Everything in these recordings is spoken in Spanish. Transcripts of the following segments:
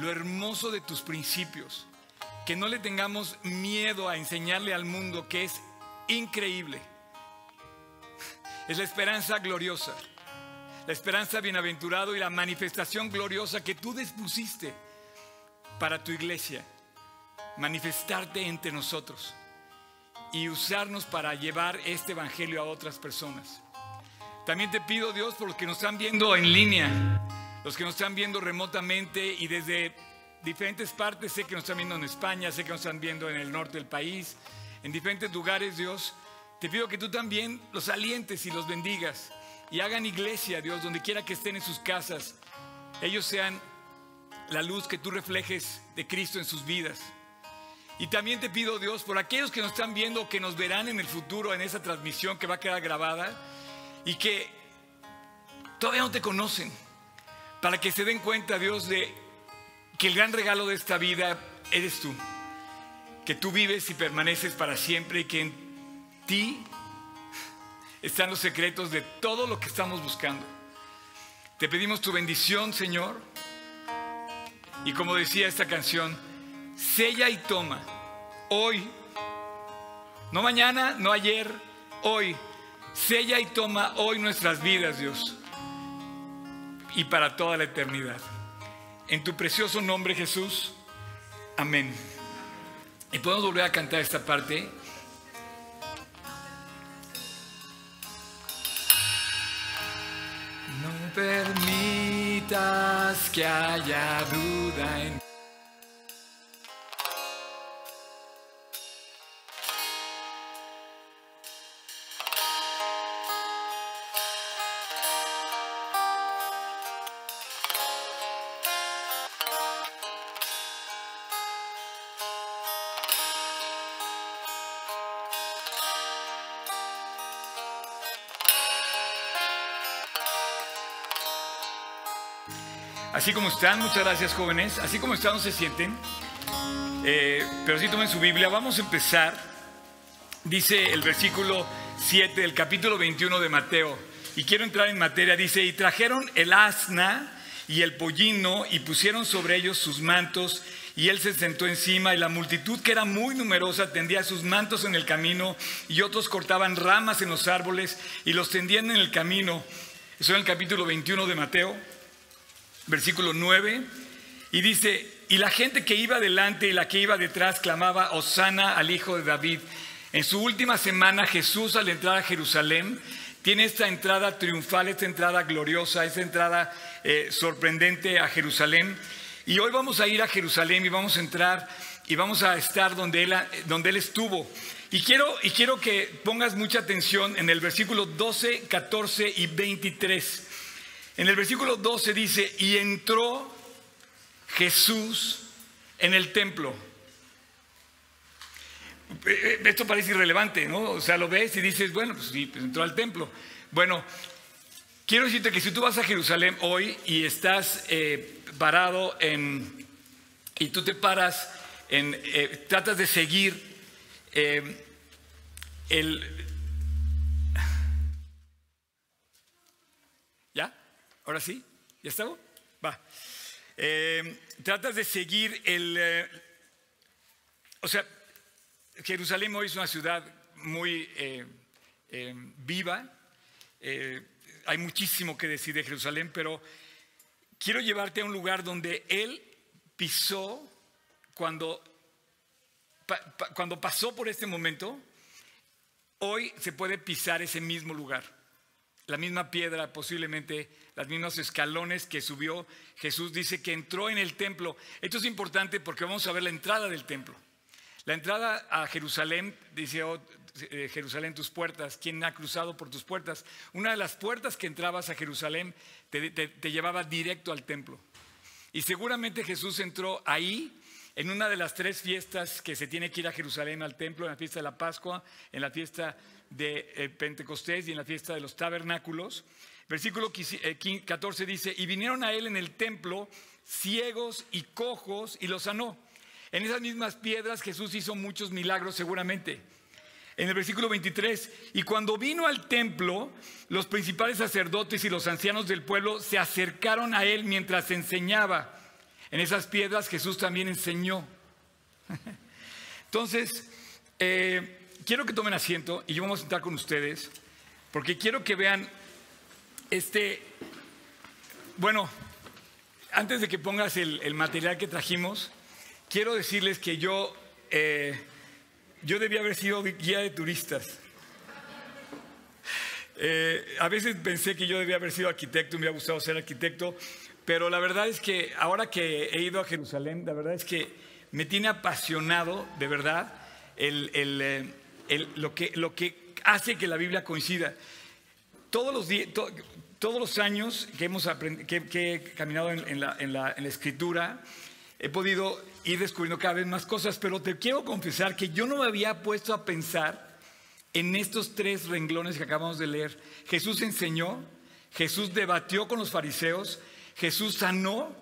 lo hermoso de tus principios, que no le tengamos miedo a enseñarle al mundo que es increíble. Es la esperanza gloriosa, la esperanza bienaventurado y la manifestación gloriosa que tú dispusiste para tu iglesia, manifestarte entre nosotros y usarnos para llevar este evangelio a otras personas. También te pido, Dios, por los que nos están viendo en línea, los que nos están viendo remotamente y desde diferentes partes, sé que nos están viendo en España, sé que nos están viendo en el norte del país, en diferentes lugares, Dios, te pido que tú también los alientes y los bendigas y hagan iglesia, Dios, donde quiera que estén en sus casas, ellos sean la luz que tú reflejes de Cristo en sus vidas. Y también te pido, Dios, por aquellos que nos están viendo, que nos verán en el futuro en esa transmisión que va a quedar grabada y que todavía no te conocen, para que se den cuenta, Dios, de que el gran regalo de esta vida eres tú, que tú vives y permaneces para siempre y que en ti están los secretos de todo lo que estamos buscando. Te pedimos tu bendición, Señor, y como decía esta canción, sella y toma, hoy, no mañana, no ayer, hoy, sella y toma hoy nuestras vidas, Dios, y para toda la eternidad. En tu precioso nombre, Jesús, amén. Y podemos volver a cantar esta parte. No permitas que haya duda en Así como están, muchas gracias jóvenes. Así como están, no se sienten. Eh, pero sí tomen su Biblia. Vamos a empezar. Dice el versículo 7 del capítulo 21 de Mateo. Y quiero entrar en materia. Dice, y trajeron el asna y el pollino y pusieron sobre ellos sus mantos y él se sentó encima y la multitud que era muy numerosa tendía sus mantos en el camino y otros cortaban ramas en los árboles y los tendían en el camino. Eso en el capítulo 21 de Mateo versículo 9, y dice, y la gente que iba delante y la que iba detrás clamaba, Osana al Hijo de David. En su última semana Jesús al entrar a Jerusalén tiene esta entrada triunfal, esta entrada gloriosa, esta entrada eh, sorprendente a Jerusalén. Y hoy vamos a ir a Jerusalén y vamos a entrar y vamos a estar donde él, donde él estuvo. Y quiero, y quiero que pongas mucha atención en el versículo 12, 14 y 23. En el versículo 12 dice, y entró Jesús en el templo. Eh, eh, esto parece irrelevante, ¿no? O sea, lo ves y dices, bueno, pues sí, pues entró al templo. Bueno, quiero decirte que si tú vas a Jerusalén hoy y estás eh, parado en, y tú te paras en, tratas de seguir el, ¿Ahora sí? ¿Ya estamos? Va. Eh, tratas de seguir el... Eh, o sea, Jerusalén hoy es una ciudad muy eh, viva. hay muchísimo que decir de Jerusalén, pero quiero llevarte a un lugar donde Él pisó cuando, cuando pasó por este momento. Hoy se puede pisar ese mismo lugar. La misma piedra posiblemente los mismos escalones que subió Jesús, dice que entró en el templo. Esto es importante porque vamos a ver la entrada del templo. La entrada a Jerusalén, dice oh, eh, Jerusalén tus puertas, ¿quién ha cruzado por tus puertas? Una de las puertas que entrabas a Jerusalén te llevaba directo al templo. Y seguramente Jesús entró ahí en una de las tres fiestas que se tiene que ir a Jerusalén al templo, en la fiesta de la Pascua, en la fiesta de eh, Pentecostés y en la fiesta de los tabernáculos. Versículo 14 eh, dice, y vinieron a él en el templo ciegos y cojos y los sanó. En esas mismas piedras Jesús hizo muchos milagros seguramente. En el versículo 23, y cuando vino al templo, los principales sacerdotes y los ancianos del pueblo se acercaron a él mientras enseñaba. En esas piedras Jesús también enseñó. Entonces, eh, quiero que tomen asiento y yo vamos a sentar con ustedes, porque quiero que vean este, bueno, antes de que pongas el, material que trajimos, quiero decirles que yo, eh, yo debía haber sido guía de turistas. Eh, a veces pensé que yo debía haber sido arquitecto, me hubiera gustado ser arquitecto, pero la verdad es que ahora que he ido a Jerusalén, la verdad es que me tiene apasionado, de verdad, eh, lo, que, lo que hace que la Biblia coincida. Todos los, días, todos los años que, hemos que, he caminado en, la, en, la, escritura, he podido ir descubriendo cada vez más cosas, pero te quiero confesar que yo no me había puesto a pensar en estos tres renglones que acabamos de leer. Jesús enseñó, Jesús debatió con los fariseos, Jesús sanó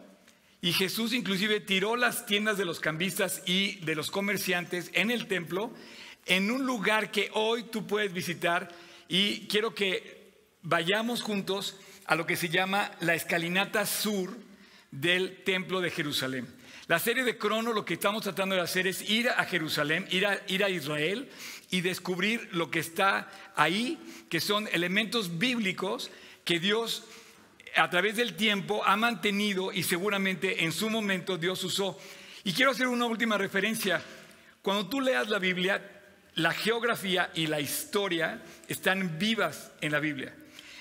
y Jesús inclusive tiró las tiendas de los cambistas y de los comerciantes en el templo, en un lugar que hoy tú puedes visitar y quiero que vayamos juntos a lo que se llama la escalinata sur del templo de Jerusalén. La serie de Crono lo que estamos tratando de hacer es ir a Jerusalén, ir a, ir a Israel y descubrir lo que está ahí, que son elementos bíblicos que Dios a través del tiempo ha mantenido y seguramente en su momento Dios usó. Y quiero hacer una última referencia. Cuando tú leas la Biblia, la geografía y la historia están vivas en la Biblia.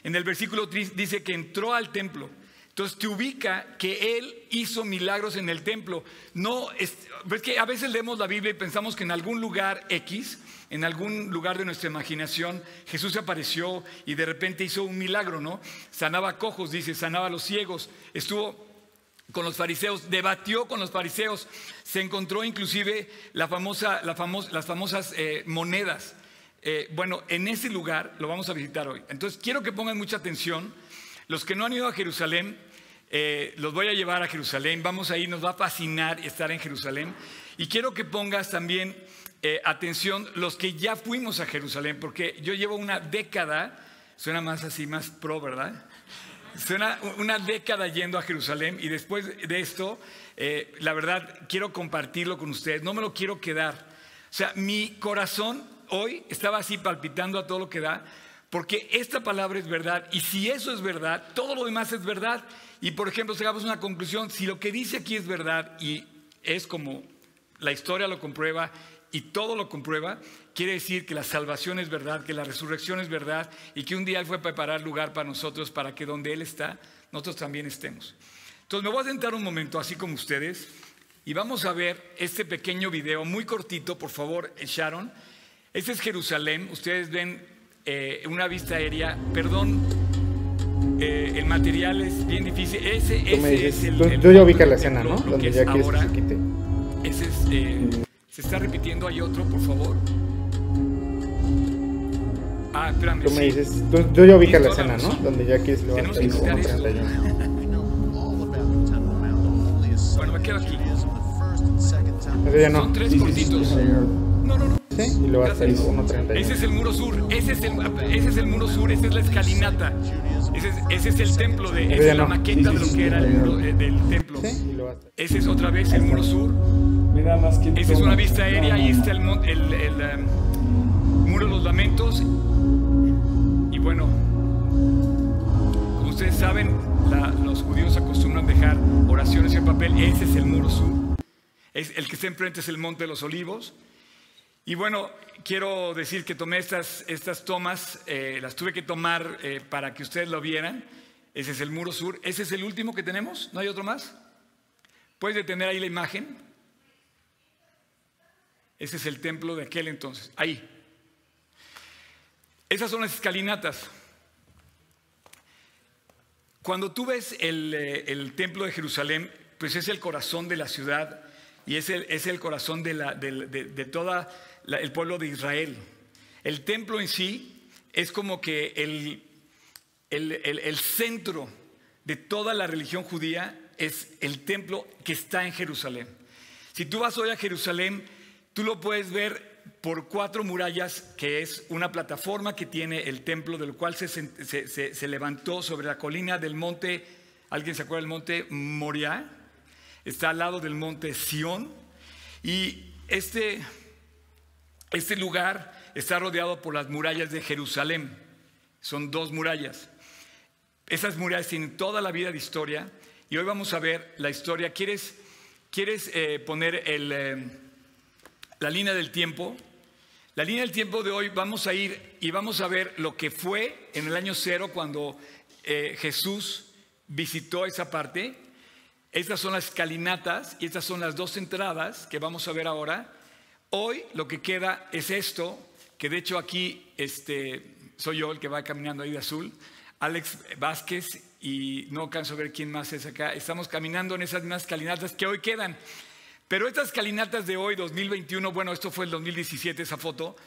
En el versículo 3 dice que entró al templo. Entonces te ubica que él hizo milagros en el templo. No, es, que a veces leemos la Biblia y pensamos que en algún lugar X, en algún lugar de nuestra imaginación, Jesús apareció y de repente hizo un milagro, ¿no? Sanaba cojos, dice, sanaba a los ciegos, estuvo con los fariseos, debatió con los fariseos, se encontró inclusive las famosas eh, monedas eh, bueno, en ese lugar lo vamos a visitar hoy. Entonces quiero que pongan mucha atención. Los que no han ido a Jerusalén, eh, los voy a llevar a Jerusalén. Vamos a ir, nos va a fascinar estar en Jerusalén. Y quiero que pongas también eh, atención los que ya fuimos a Jerusalén, porque yo llevo una década, suena más así, más pro, ¿verdad? Suena una década yendo a Jerusalén y después de esto, la verdad, quiero compartirlo con ustedes, no me lo quiero quedar. O sea, mi corazón hoy estaba así palpitando a todo lo que da, porque esta palabra es verdad, y si eso es verdad, todo lo demás es verdad. Y por ejemplo, si hagamos una conclusión, si lo que dice aquí es verdad y es como la historia lo comprueba y todo lo comprueba, quiere decir que la salvación es verdad, que la resurrección es verdad y que un día Él fue a preparar lugar para nosotros para que donde Él está, nosotros también estemos. Entonces me voy a sentar un momento, así como ustedes, y vamos a ver este pequeño video, muy cortito, por favor, Sharon este es Jerusalén. Ustedes ven eh, una vista aérea. Perdón, eh, el material es bien difícil. Ese, ese es el, Yo ya ubica la escena, ¿no? Donde ya ahora. Se, quite. Ese es, eh, se está repitiendo. Hay otro, por favor. Ah, espérame. Tú me dices, yo ya ubica la escena, ¿no? Donde ya quieres lo que quitar esto. bueno, me quedo aquí. no. Son tres cortitos. No, no, no. Y hasta el 1.31. Ese es el muro sur, ese es el, ese es el muro sur, esa es la escalinata. Ese es, ese es el templo, de, esa es la maqueta de lo que era el muro eh, del templo. Ese es otra vez el muro sur. Esa es una vista aérea, ahí está el, el, el um, muro de los lamentos. Y bueno, como ustedes saben, la, los judíos acostumbran dejar oraciones en papel. Ese es el muro sur. Es, el que está enfrente es el monte de los olivos. Y bueno, quiero decir que tomé estas, estas tomas, eh, las tuve que tomar eh, para que ustedes lo vieran. Ese es el muro sur. Ese es el último que tenemos. ¿No hay otro más? ¿Puedes detener ahí la imagen? Ese es el templo de aquel entonces. Ahí. Esas son las escalinatas. Cuando tú ves el, eh, templo de Jerusalén, pues es el corazón de la ciudad y es el, es el corazón de, la, de, de toda el pueblo de Israel. El templo en sí es como que el, el, centro de toda la religión judía es el templo que está en Jerusalén. Si tú vas hoy a Jerusalén, tú lo puedes ver por cuatro murallas, que es una plataforma que tiene el templo, del cual se, se, levantó sobre la colina del monte, ¿alguien se acuerda del monte Moriah? está al lado del monte Sión y este, este lugar está rodeado por las murallas de Jerusalén. Son dos murallas. Esas murallas tienen toda la vida de historia y hoy vamos a ver la historia. ¿Quieres, quieres eh, poner eh, la línea del tiempo? La línea del tiempo de hoy vamos a ir y vamos a ver lo que fue en el año cero cuando eh, Jesús visitó esa parte. Estas son las escalinatas y estas son las dos entradas que vamos a ver ahora. Hoy lo que queda es esto, que de hecho aquí este, soy yo el que va caminando ahí de azul, Alex Vázquez y no alcanzo a ver quién más es acá. Estamos caminando en esas mismas escalinatas que hoy quedan. Pero estas calinatas de hoy, 2021, bueno, esto fue el 2017, esa foto,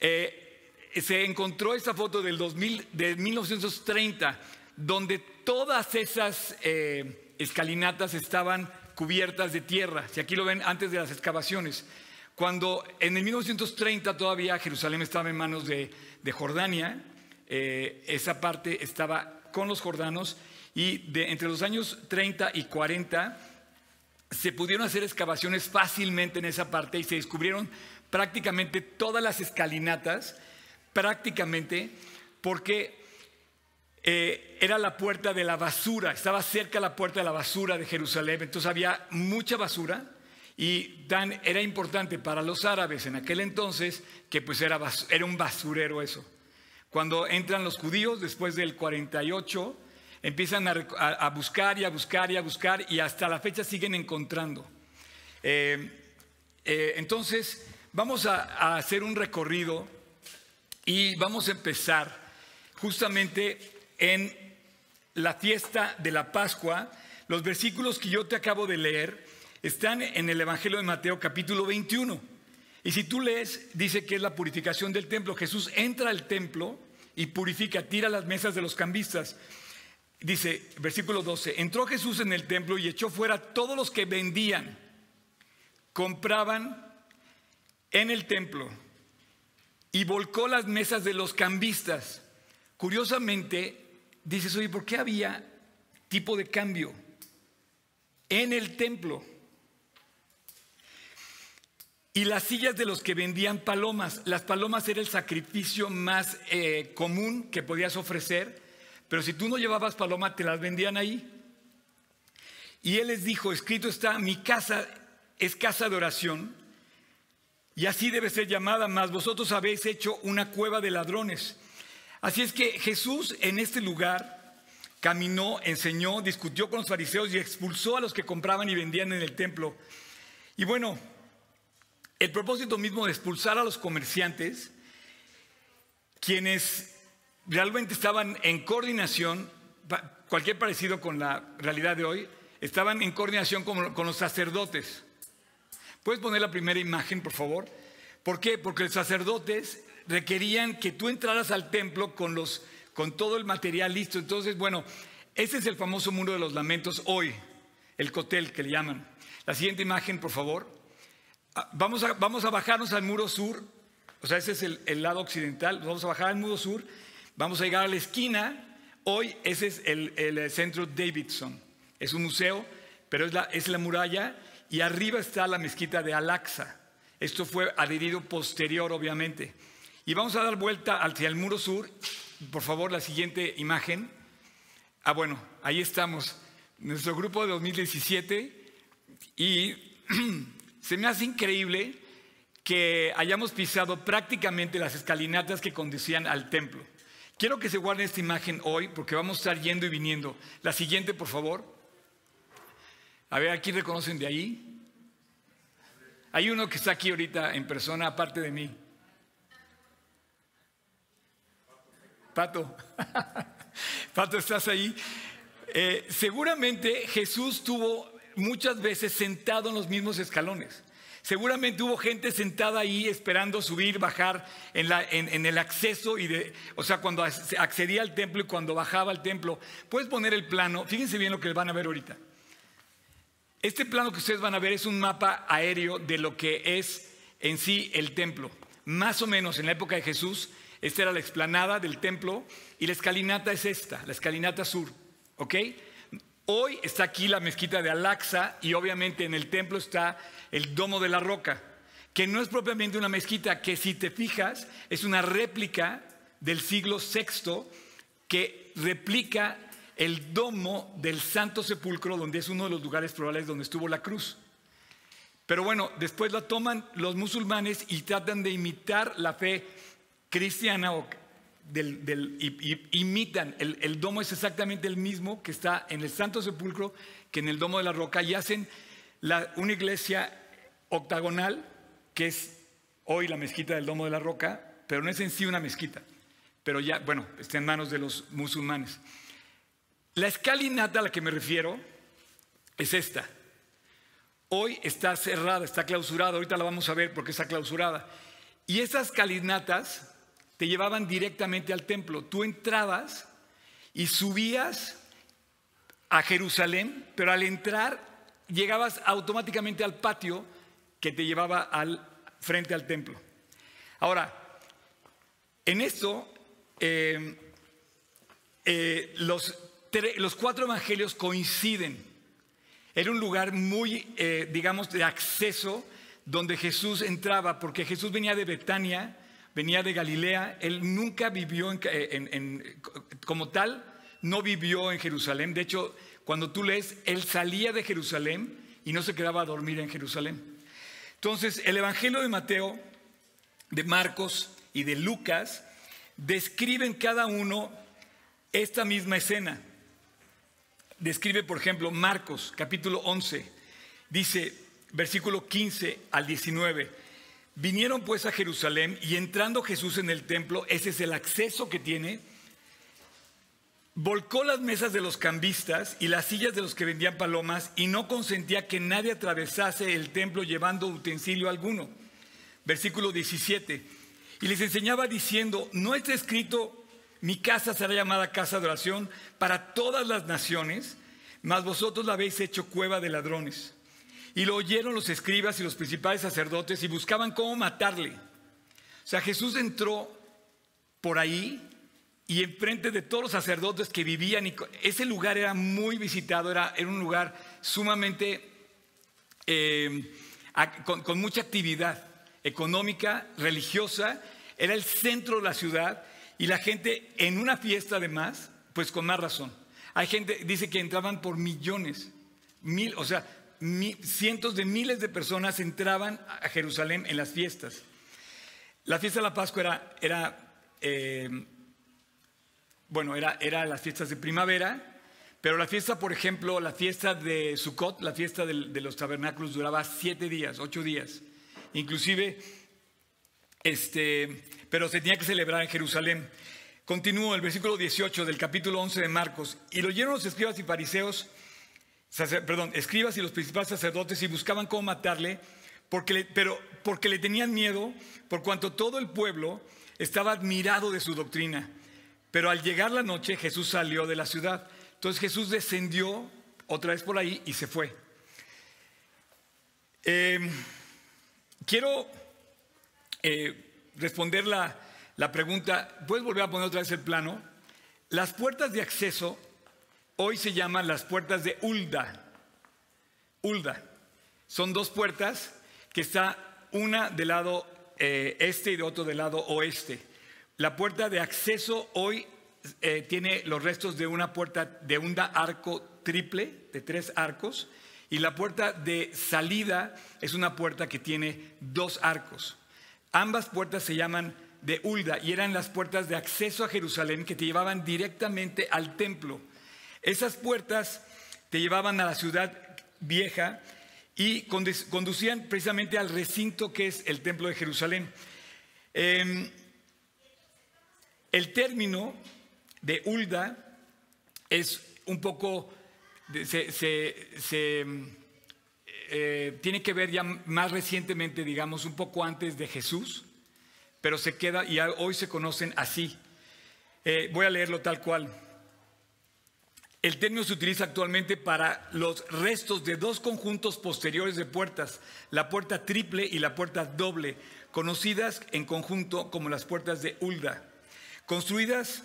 eh, se encontró esta foto del 2000, de 1930, donde todas esas eh, escalinatas estaban cubiertas de tierra. Si aquí lo ven antes de las excavaciones. Cuando en el 1930 todavía Jerusalén estaba en manos de, Jordania, eh, esa parte estaba con los jordanos y entre los años 30 y 40 se pudieron hacer excavaciones fácilmente en esa parte y se descubrieron prácticamente todas las escalinatas, prácticamente porque eh, era la puerta de la basura, estaba cerca la puerta de la basura de Jerusalén, entonces había mucha basura y tan, era importante para los árabes en aquel entonces que pues era, era un basurero eso. Cuando entran los judíos después del 48, empiezan a, buscar y a buscar y a buscar y hasta la fecha siguen encontrando. Eh, eh, entonces, vamos a, hacer un recorrido y vamos a empezar justamente en la fiesta de la Pascua. Los versículos que yo te acabo de leer están en el Evangelio de Mateo capítulo 21. Y si tú lees, dice que es la purificación del templo. Jesús entra al templo y purifica, tira las mesas de los cambistas. Dice, versículo 12, entró Jesús en el templo y echó fuera todos los que vendían, compraban en el templo y volcó las mesas de los cambistas. Curiosamente, dices, oye, ¿por qué había tipo de cambio en el templo? Y las sillas de los que vendían palomas. Las palomas era el sacrificio más eh, común que podías ofrecer pero si tú no llevabas paloma, te las vendían ahí. Y él les dijo, escrito está, mi casa es casa de oración, y así debe ser llamada, mas vosotros habéis hecho una cueva de ladrones. Así es que Jesús en este lugar caminó, enseñó, discutió con los fariseos y expulsó a los que compraban y vendían en el templo. Y bueno, el propósito mismo de expulsar a los comerciantes, quienes realmente estaban en coordinación, cualquier parecido con la realidad de hoy, estaban en coordinación con, los sacerdotes. ¿Puedes poner la primera imagen, por favor? ¿Por qué? Porque los sacerdotes requerían que tú entraras al templo con, los, con todo el material listo. Entonces, bueno, ese es el famoso muro de los lamentos hoy, el cotel que le llaman. La siguiente imagen, por favor. Vamos a, vamos a bajarnos al muro sur, o sea, ese es el, el lado occidental, vamos a bajar al muro sur Vamos a llegar a la esquina. Hoy ese es el, centro Davidson. Es un museo, pero es la, es la muralla y arriba está la mezquita de Al-Aqsa. Esto fue adherido posterior, obviamente. Y vamos a dar vuelta hacia el muro sur. Por favor, la siguiente imagen. Ah, bueno, ahí estamos. Nuestro grupo de 2017. Y se me hace increíble que hayamos pisado prácticamente las escalinatas que conducían al templo. Quiero que se guarde esta imagen hoy porque vamos a estar yendo y viniendo. La siguiente, por favor. A ver, ¿aquí reconocen de ahí? Hay uno que está aquí ahorita en persona, aparte de mí. Pato. Pato, ¿estás ahí? Eh, seguramente Jesús tuvo muchas veces sentado en los mismos escalones. Seguramente hubo gente sentada ahí esperando subir, bajar en, el acceso, y de, o sea, cuando accedía al templo y cuando bajaba al templo. Puedes poner el plano, fíjense bien lo que van a ver ahorita. Este plano que ustedes van a ver es un mapa aéreo de lo que es en sí el templo. Más o menos en la época de Jesús, esta era la explanada del templo y la escalinata es esta, la escalinata sur. ¿Ok? Hoy está aquí la mezquita de Al-Aqsa y obviamente en el templo está el Domo de la Roca, que no es propiamente una mezquita, que si te fijas es una réplica del siglo VI que replica el domo del Santo Sepulcro, donde es uno de los lugares probables donde estuvo la cruz. Pero bueno, después la toman los musulmanes y tratan de imitar la fe cristiana o imitan. El, domo es exactamente el mismo que está en el Santo Sepulcro que en el Domo de la Roca y hacen una iglesia octagonal que es hoy la mezquita del Domo de la Roca, pero no es en sí una mezquita. Pero ya, bueno, está en manos de los musulmanes. La escalinata a la que me refiero es esta. Hoy está cerrada, está clausurada, ahorita la vamos a ver porque está clausurada. Y esas escalinatas te llevaban directamente al templo. Tú entrabas y subías a Jerusalén, pero al entrar llegabas automáticamente al patio que te llevaba al frente al templo. Ahora, en esto, eh, eh, los, los cuatro evangelios coinciden. Era un lugar muy, eh, digamos, de acceso donde Jesús entraba, porque Jesús venía de Betania, venía de Galilea, él nunca vivió en, como tal, no vivió en Jerusalén. De hecho, cuando tú lees, él salía de Jerusalén y no se quedaba a dormir en Jerusalén. Entonces, el Evangelio de Mateo, de Marcos y de Lucas describen cada uno esta misma escena describe, por ejemplo, Marcos capítulo 11, dice, versículo 15 al 19, vinieron pues a Jerusalén y entrando Jesús en el templo, ese es el acceso que tiene, volcó las mesas de los cambistas y las sillas de los que vendían palomas y no consentía que nadie atravesase el templo llevando utensilio alguno. Versículo 17. Y les enseñaba diciendo, no está escrito mi casa será llamada casa de oración para todas las naciones, mas vosotros la habéis hecho cueva de ladrones. Y lo oyeron los escribas y los principales sacerdotes y buscaban cómo matarle. O sea, Jesús entró por ahí y enfrente de todos los sacerdotes que vivían, y ese lugar era muy visitado, era, un lugar sumamente eh, con mucha actividad económica, religiosa, era el centro de la ciudad y la gente en una fiesta además, pues con más razón. Hay gente, dice que entraban por millones, mil, o sea, cientos de miles de personas entraban a Jerusalén en las fiestas. La fiesta de la Pascua era, era eh, bueno, era, las fiestas de primavera, pero la fiesta, por ejemplo, la fiesta de Sukkot, la fiesta de, de los tabernáculos duraba siete días, ocho días. Inclusive este, pero se tenía que celebrar en Jerusalén. Continúo el versículo 18 del capítulo 11 de Marcos. Y lo oyeron los escribas y fariseos, perdón, escribas y los principales sacerdotes y buscaban cómo matarle, porque pero porque le tenían miedo, por cuanto todo el pueblo estaba admirado de su doctrina. Pero al llegar la noche Jesús salió de la ciudad. Entonces Jesús descendió otra vez por ahí y se fue. Em, quiero eh, responder la, pregunta, ¿puedes volver a poner otra vez el plano? Las puertas de acceso hoy se llaman las puertas de Ulda. Ulda. Son dos puertas que está una del lado eh, este y de otro del lado oeste. La puerta de acceso hoy eh, tiene los restos de una puerta de un arco triple, de tres arcos, y la puerta de salida es una puerta que tiene dos arcos. Ambas puertas se llaman de Ulda y eran las puertas de acceso a Jerusalén que te llevaban directamente al templo. Esas puertas te llevaban a la ciudad vieja y conducían precisamente al recinto que es el templo de Jerusalén. Em, el término de Ulda es un poco, se eh, tiene que ver ya más recientemente, digamos, un poco antes de Jesús, pero se queda y hoy se conocen así. Eh, voy a leerlo tal cual. El término se utiliza actualmente para los restos de dos conjuntos posteriores de puertas, la puerta triple y la puerta doble, conocidas en conjunto como las puertas de Ulda, construidas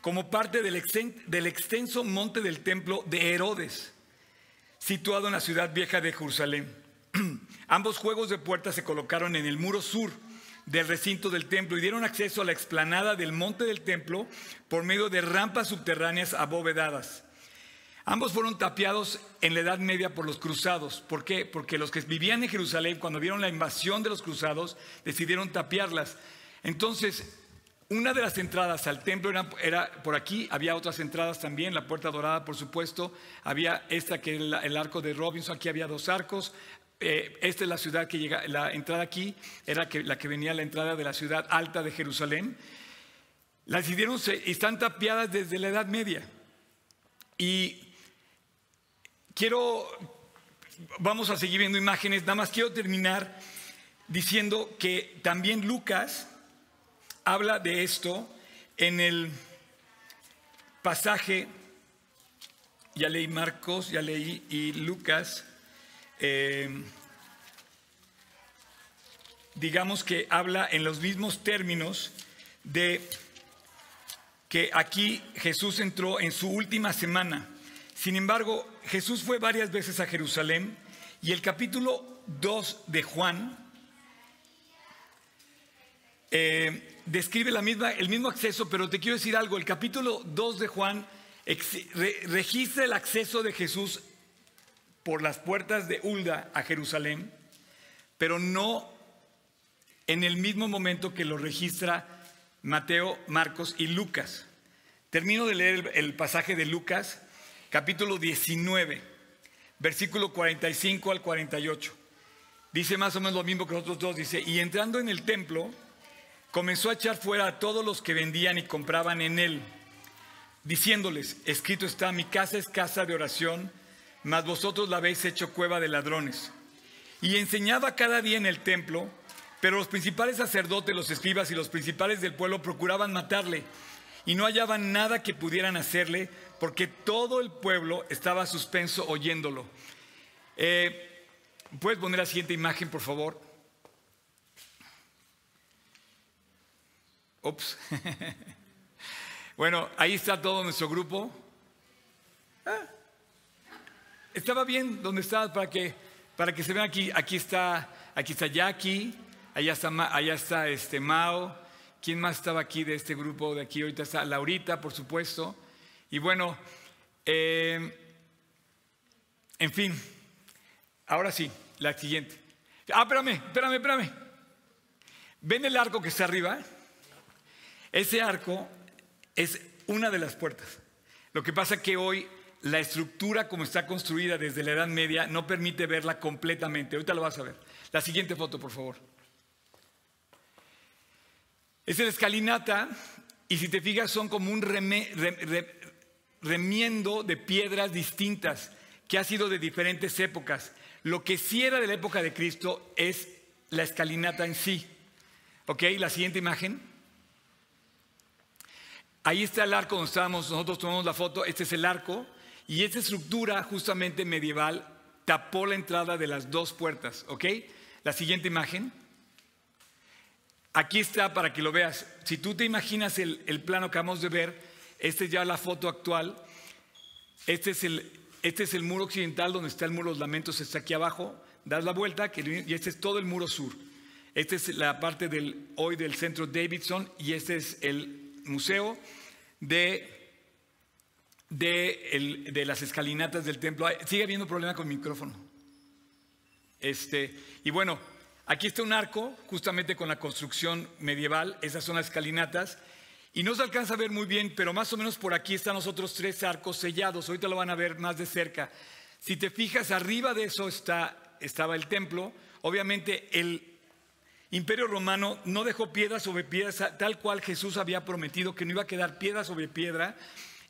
como parte del, extenso monte del templo de Herodes, situado en la ciudad vieja de Jerusalén. Ambos juegos de puertas se colocaron en el muro sur del recinto del templo y dieron acceso a la explanada del monte del templo por medio de rampas subterráneas abovedadas. Ambos fueron tapiados en la Edad Media por los cruzados. ¿Por qué? Porque los que vivían en Jerusalén, cuando vieron la invasión de los cruzados, decidieron tapiarlas. Entonces, una de las entradas al templo era, por aquí, había otras entradas también, la puerta dorada, por supuesto, había esta que es el, arco de Robinson, aquí había dos arcos. Eh, esta es la ciudad que llega, la entrada aquí era la que venía la entrada de la ciudad alta de Jerusalén. Las hicieron, están tapiadas desde la Edad Media. Y quiero, vamos a seguir viendo imágenes, nada más quiero terminar diciendo que también Lucas habla de esto en el pasaje, ya leí Marcos, ya leí y Lucas, eh, digamos que habla en los mismos términos de que aquí Jesús entró en su última semana. Sin embargo, Jesús fue varias veces a Jerusalén y el capítulo 2 de Juan eh, describe la misma, el mismo acceso, pero te quiero decir algo, el capítulo 2 de Juan registra el acceso de Jesús por las puertas de Hulda a Jerusalén, pero no en el mismo momento que lo registra Mateo, Marcos y Lucas. Termino de leer el pasaje de Lucas capítulo 19, versículo 45 al 48. Dice más o menos lo mismo que los otros dos. Dice, y entrando en el templo, comenzó a echar fuera a todos los que vendían y compraban en él, diciéndoles, escrito está, mi casa es casa de oración, mas vosotros la habéis hecho cueva de ladrones. Y enseñaba cada día en el templo, pero los principales sacerdotes, los escribas y los principales del pueblo procuraban matarle, y no hallaban nada que pudieran hacerle, porque todo el pueblo estaba suspenso oyéndolo. Eh, ¿Puedes poner la siguiente imagen, por favor? Ups. bueno, ahí está todo nuestro grupo. Ah, estaba bien donde estaba para que, para que se vean aquí. Aquí está, aquí está Jackie, allá está, allá está este Mao. ¿Quién más estaba aquí de este grupo de aquí? Ahorita está Laurita, por supuesto. Y bueno, eh, en fin, ahora sí, la siguiente. Ah, espérame, espérame, espérame. ¿Ven el arco que está arriba? Ese arco es una de las puertas. Lo que pasa es que hoy la estructura como está construida desde la Edad Media no permite verla completamente. Ahorita lo vas a ver. La siguiente foto, por favor. Es la escalinata y si te fijas son como un remiendo de piedras distintas que ha sido de diferentes épocas. Lo que sí era de la época de Cristo es la escalinata en sí. ¿Ok? La siguiente imagen. Ahí está el arco donde estábamos, nosotros tomamos la foto, este es el arco, y esta estructura justamente medieval tapó la entrada de las dos puertas, ¿ok? La siguiente imagen. Aquí está para que lo veas. Si tú te imaginas el, el plano que acabamos de ver, esta es ya la foto actual. Este es, el, este es el muro occidental donde está el muro de los lamentos, está aquí abajo. Das la vuelta y este es todo el muro sur. Esta es la parte del, hoy del centro Davidson y este es el museo de, de, de las escalinatas del templo. Sigue habiendo problema con el micrófono. Este, y bueno, aquí está un arco, justamente con la construcción medieval. Esas son las escalinatas. Y no se alcanza a ver muy bien, pero más o menos por aquí están los otros tres arcos sellados. Ahorita lo van a ver más de cerca. Si te fijas, arriba de eso está, estaba el templo. Obviamente el Imperio Romano no dejó piedra sobre piedra, tal cual Jesús había prometido que no iba a quedar piedra sobre piedra.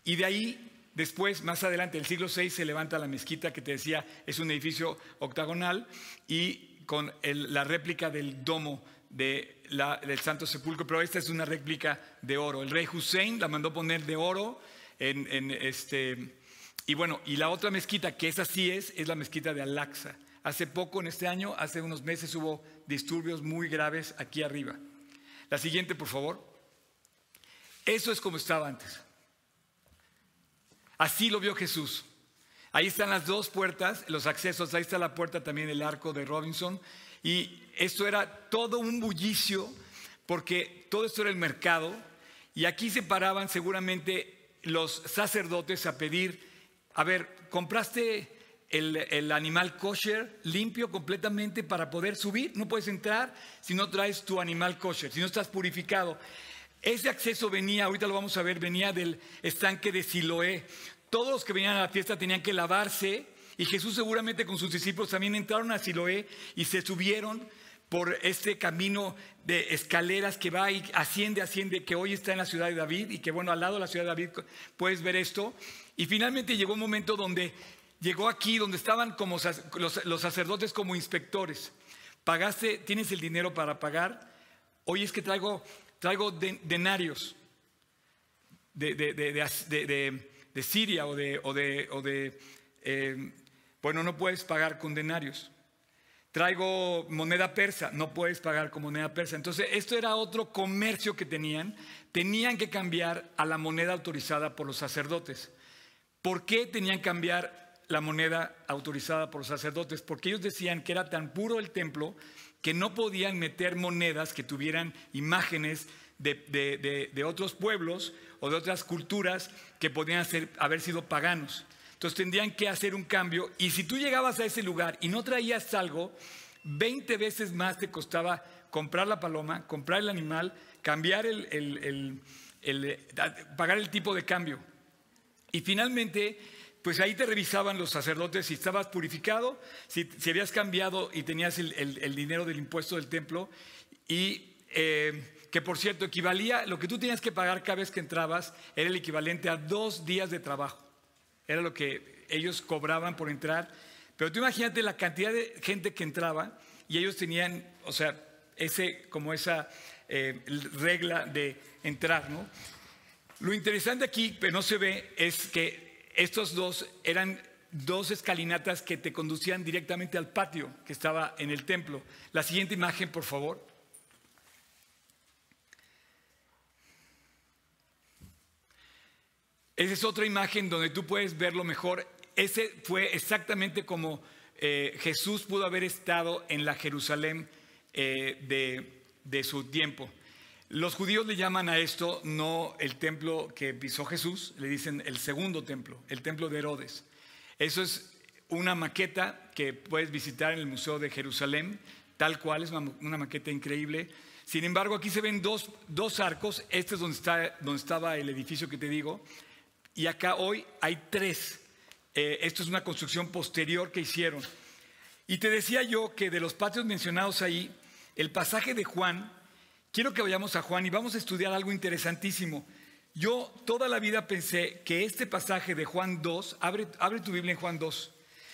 Y de ahí, después, más adelante, el siglo VI, se levanta la mezquita que te decía es un edificio octagonal y con la réplica del domo del Santo Sepulcro, pero esta es una réplica de oro. El rey Hussein la mandó poner de oro este... Y bueno, y la otra mezquita, que esa sí es, es la mezquita de Al-Aqsa. Hace poco, en este año, hace unos meses, hubo disturbios muy graves aquí arriba. La siguiente, por favor. Eso es como estaba antes. Así lo vio Jesús. Ahí están las dos puertas, los accesos, ahí está la puerta también el arco de Robinson. Y esto era todo un bullicio, porque todo esto era el mercado, y aquí se paraban seguramente los sacerdotes a pedir, a ver, ¿compraste el, animal kosher limpio completamente para poder subir? No puedes entrar si no traes tu animal kosher, si no estás purificado. Ese acceso venía, ahorita lo vamos a ver, venía del estanque de Siloé. Todos los que venían a la fiesta tenían que lavarse y Jesús seguramente con sus discípulos también entraron a Siloé y se subieron por este camino de escaleras que va y asciende, asciende, que hoy está en la ciudad de David y que bueno, al lado de la ciudad de David puedes ver esto. Y finalmente llegó un momento donde llegó aquí, donde estaban como los, sacerdotes como inspectores. Pagaste, tienes el dinero para pagar. Hoy es que traigo, traigo denarios de, de, Siria o de, o de, o de eh, bueno, no puedes pagar con denarios. Traigo moneda persa, no puedes pagar con moneda persa. Entonces, esto era otro comercio que tenían. Tenían que cambiar a la moneda autorizada por los sacerdotes. ¿Por qué tenían que cambiar la moneda autorizada por los sacerdotes? Porque ellos decían que era tan puro el templo que no podían meter monedas que tuvieran imágenes de, otros pueblos o de otras culturas que podían haber sido paganos. Entonces tendrían que hacer un cambio y si tú llegabas a ese lugar y no traías algo, 20 veces más te costaba comprar la paloma, comprar el animal, cambiar el, pagar el tipo de cambio. Y finalmente, pues ahí te revisaban los sacerdotes si estabas purificado, si, habías cambiado y tenías el, dinero del impuesto del templo y... Eh, que por cierto equivalía, lo que tú tenías que pagar cada vez que entrabas era el equivalente a dos días de trabajo. Era lo que ellos cobraban por entrar. Pero tú imagínate la cantidad de gente que entraba y ellos tenían, o sea, ese, como esa eh, regla de entrar, ¿no? Lo interesante aquí, pero no se ve, es que estos dos eran dos escalinatas que te conducían directamente al patio que estaba en el templo. La siguiente imagen, por favor. Esa es otra imagen donde tú puedes verlo mejor. Ese fue exactamente como eh, Jesús pudo haber estado en la Jerusalén eh, de, su tiempo. Los judíos le llaman a esto no el templo que pisó Jesús, le dicen el segundo templo, el templo de Herodes. Eso es una maqueta que puedes visitar en el Museo de Jerusalén, tal cual, es una, maqueta increíble. Sin embargo, aquí se ven dos, dos arcos, este es donde, está, donde estaba el edificio que te digo, y acá hoy hay tres. Eh, esto es una construcción posterior que hicieron. Y te decía yo que de los patios mencionados ahí, el pasaje de Juan, quiero que vayamos a Juan y vamos a estudiar algo interesantísimo. Yo toda la vida pensé que este pasaje de Juan 2, abre, abre tu Biblia en Juan 2,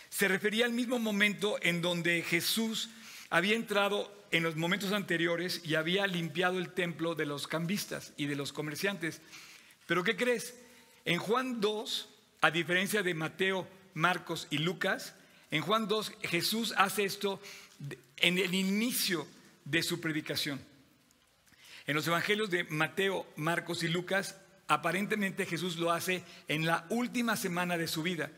se refería al mismo momento en donde Jesús había entrado en los momentos anteriores y había limpiado el templo de los cambistas y de los comerciantes. Pero ¿qué crees? En Juan 2, a diferencia de Mateo, Marcos y Lucas, en Juan 2 Jesús hace esto en el inicio de su predicación. En los evangelios de Mateo, Marcos y Lucas, aparentemente Jesús lo hace en la última semana de su vida.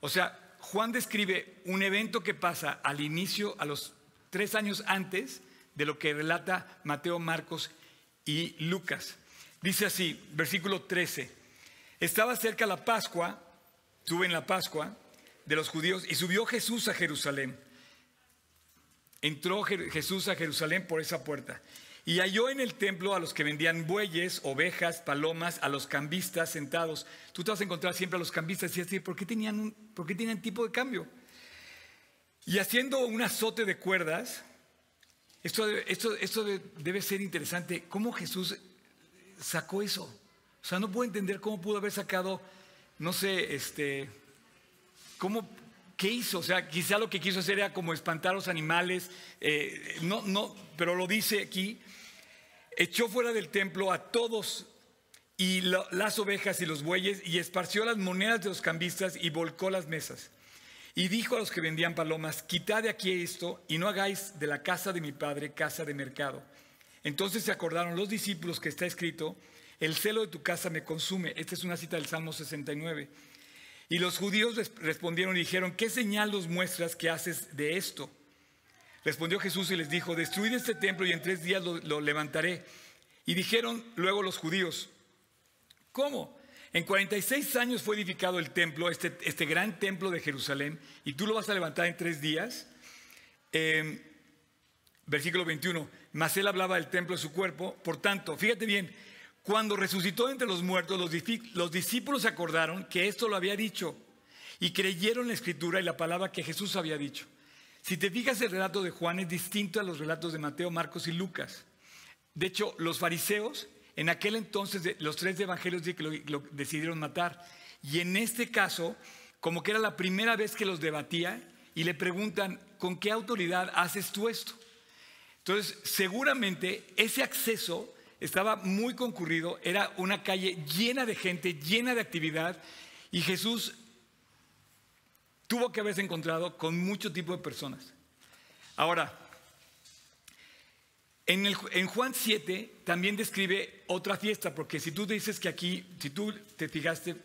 O sea, Juan describe un evento que pasa al inicio, a los tres años antes de lo que relata Mateo, Marcos y Lucas. Dice así, versículo 13. Estaba cerca la Pascua, estuve en la Pascua de los judíos y subió Jesús a Jerusalén. Entró Jesús a Jerusalén por esa puerta y halló en el templo a los que vendían bueyes, ovejas, palomas, a los cambistas sentados. Tú te vas a encontrar siempre a los cambistas y así, ¿por qué tenían, un, ¿por qué tipo de cambio? Y haciendo un azote de cuerdas, esto, esto, esto debe ser interesante, ¿cómo Jesús sacó eso? Sea, no puedo entender cómo pudo haber sacado, no sé, este, cómo, qué hizo. O sea, quizá lo que quiso hacer era como espantar a los animales. Eh, no, no, pero lo dice aquí. Echó fuera del templo a todos y las ovejas y los bueyes y esparció las monedas de los cambistas y volcó las mesas. Y dijo a los que vendían palomas, quitad de aquí esto y no hagáis de la casa de mi padre casa de mercado. Entonces se acordaron los discípulos que está escrito, el celo de tu casa me consume. Esta es una cita del Salmo 69. Y los judíos respondieron y dijeron, ¿qué señal nos muestras que haces de esto? Respondió Jesús y les dijo, destruid este templo y en tres días lo, levantaré. Y dijeron luego los judíos, ¿cómo? En 46 años fue edificado el templo, este, este, gran templo de Jerusalén, y tú lo vas a levantar en tres días. Em, versículo 21, mas él hablaba del templo de su cuerpo. Por tanto, fíjate bien, cuando resucitó entre los muertos, los, discípulos acordaron que esto lo había dicho y creyeron la escritura y la palabra que Jesús había dicho. Si te fijas, el relato de Juan es distinto a los relatos de Mateo, Marcos y Lucas. De hecho, los fariseos, en aquel entonces, los tres evangelios lo decidieron matar. Y en este caso, como que era la primera vez que los debatía y le preguntan, ¿con qué autoridad haces tú esto? Entonces, seguramente ese acceso estaba muy concurrido, era una calle llena de gente, llena de actividad, y Jesús tuvo que haberse encontrado con mucho tipo de personas. Ahora, en, en, Juan 7 también describe otra fiesta, porque si tú dices que aquí, si tú te fijaste,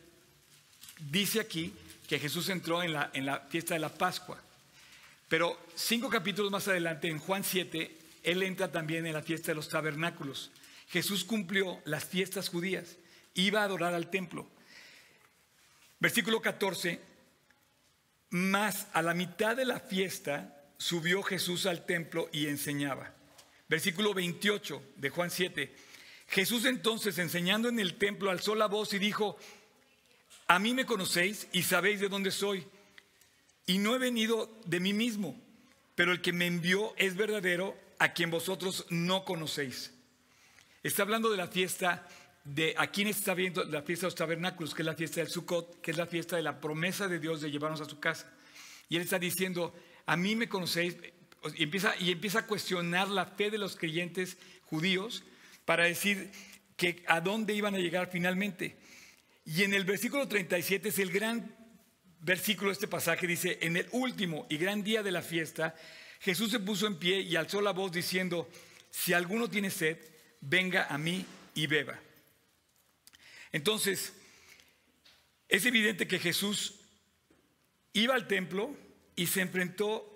dice aquí que Jesús entró en la, en la fiesta de la Pascua. Pero cinco capítulos más adelante, en Juan 7, él entra también en la fiesta de los tabernáculos. Jesús cumplió las fiestas judías, iba a adorar al templo. Versículo 14, más a la mitad de la fiesta subió Jesús al templo y enseñaba. Versículo 28 de Juan 7, Jesús entonces enseñando en el templo alzó la voz y dijo, a mí me conocéis y sabéis de dónde soy, y no he venido de mí mismo, pero el que me envió es verdadero, a quien vosotros no conocéis. Está hablando de la fiesta de, a quién está viendo la fiesta de los tabernáculos, que es la fiesta del Sukkot, que es la fiesta de la promesa de Dios de llevarnos a su casa. Y él está diciendo, a mí me conocéis, y empieza, y empieza a cuestionar la fe de los creyentes judíos para decir que a dónde iban a llegar finalmente. Y en el versículo 37 es el gran versículo de este pasaje, dice, en el último y gran día de la fiesta, Jesús se puso en pie y alzó la voz diciendo, si alguno tiene sed, venga a mí y beba. Entonces, es evidente que Jesús iba al templo y se enfrentó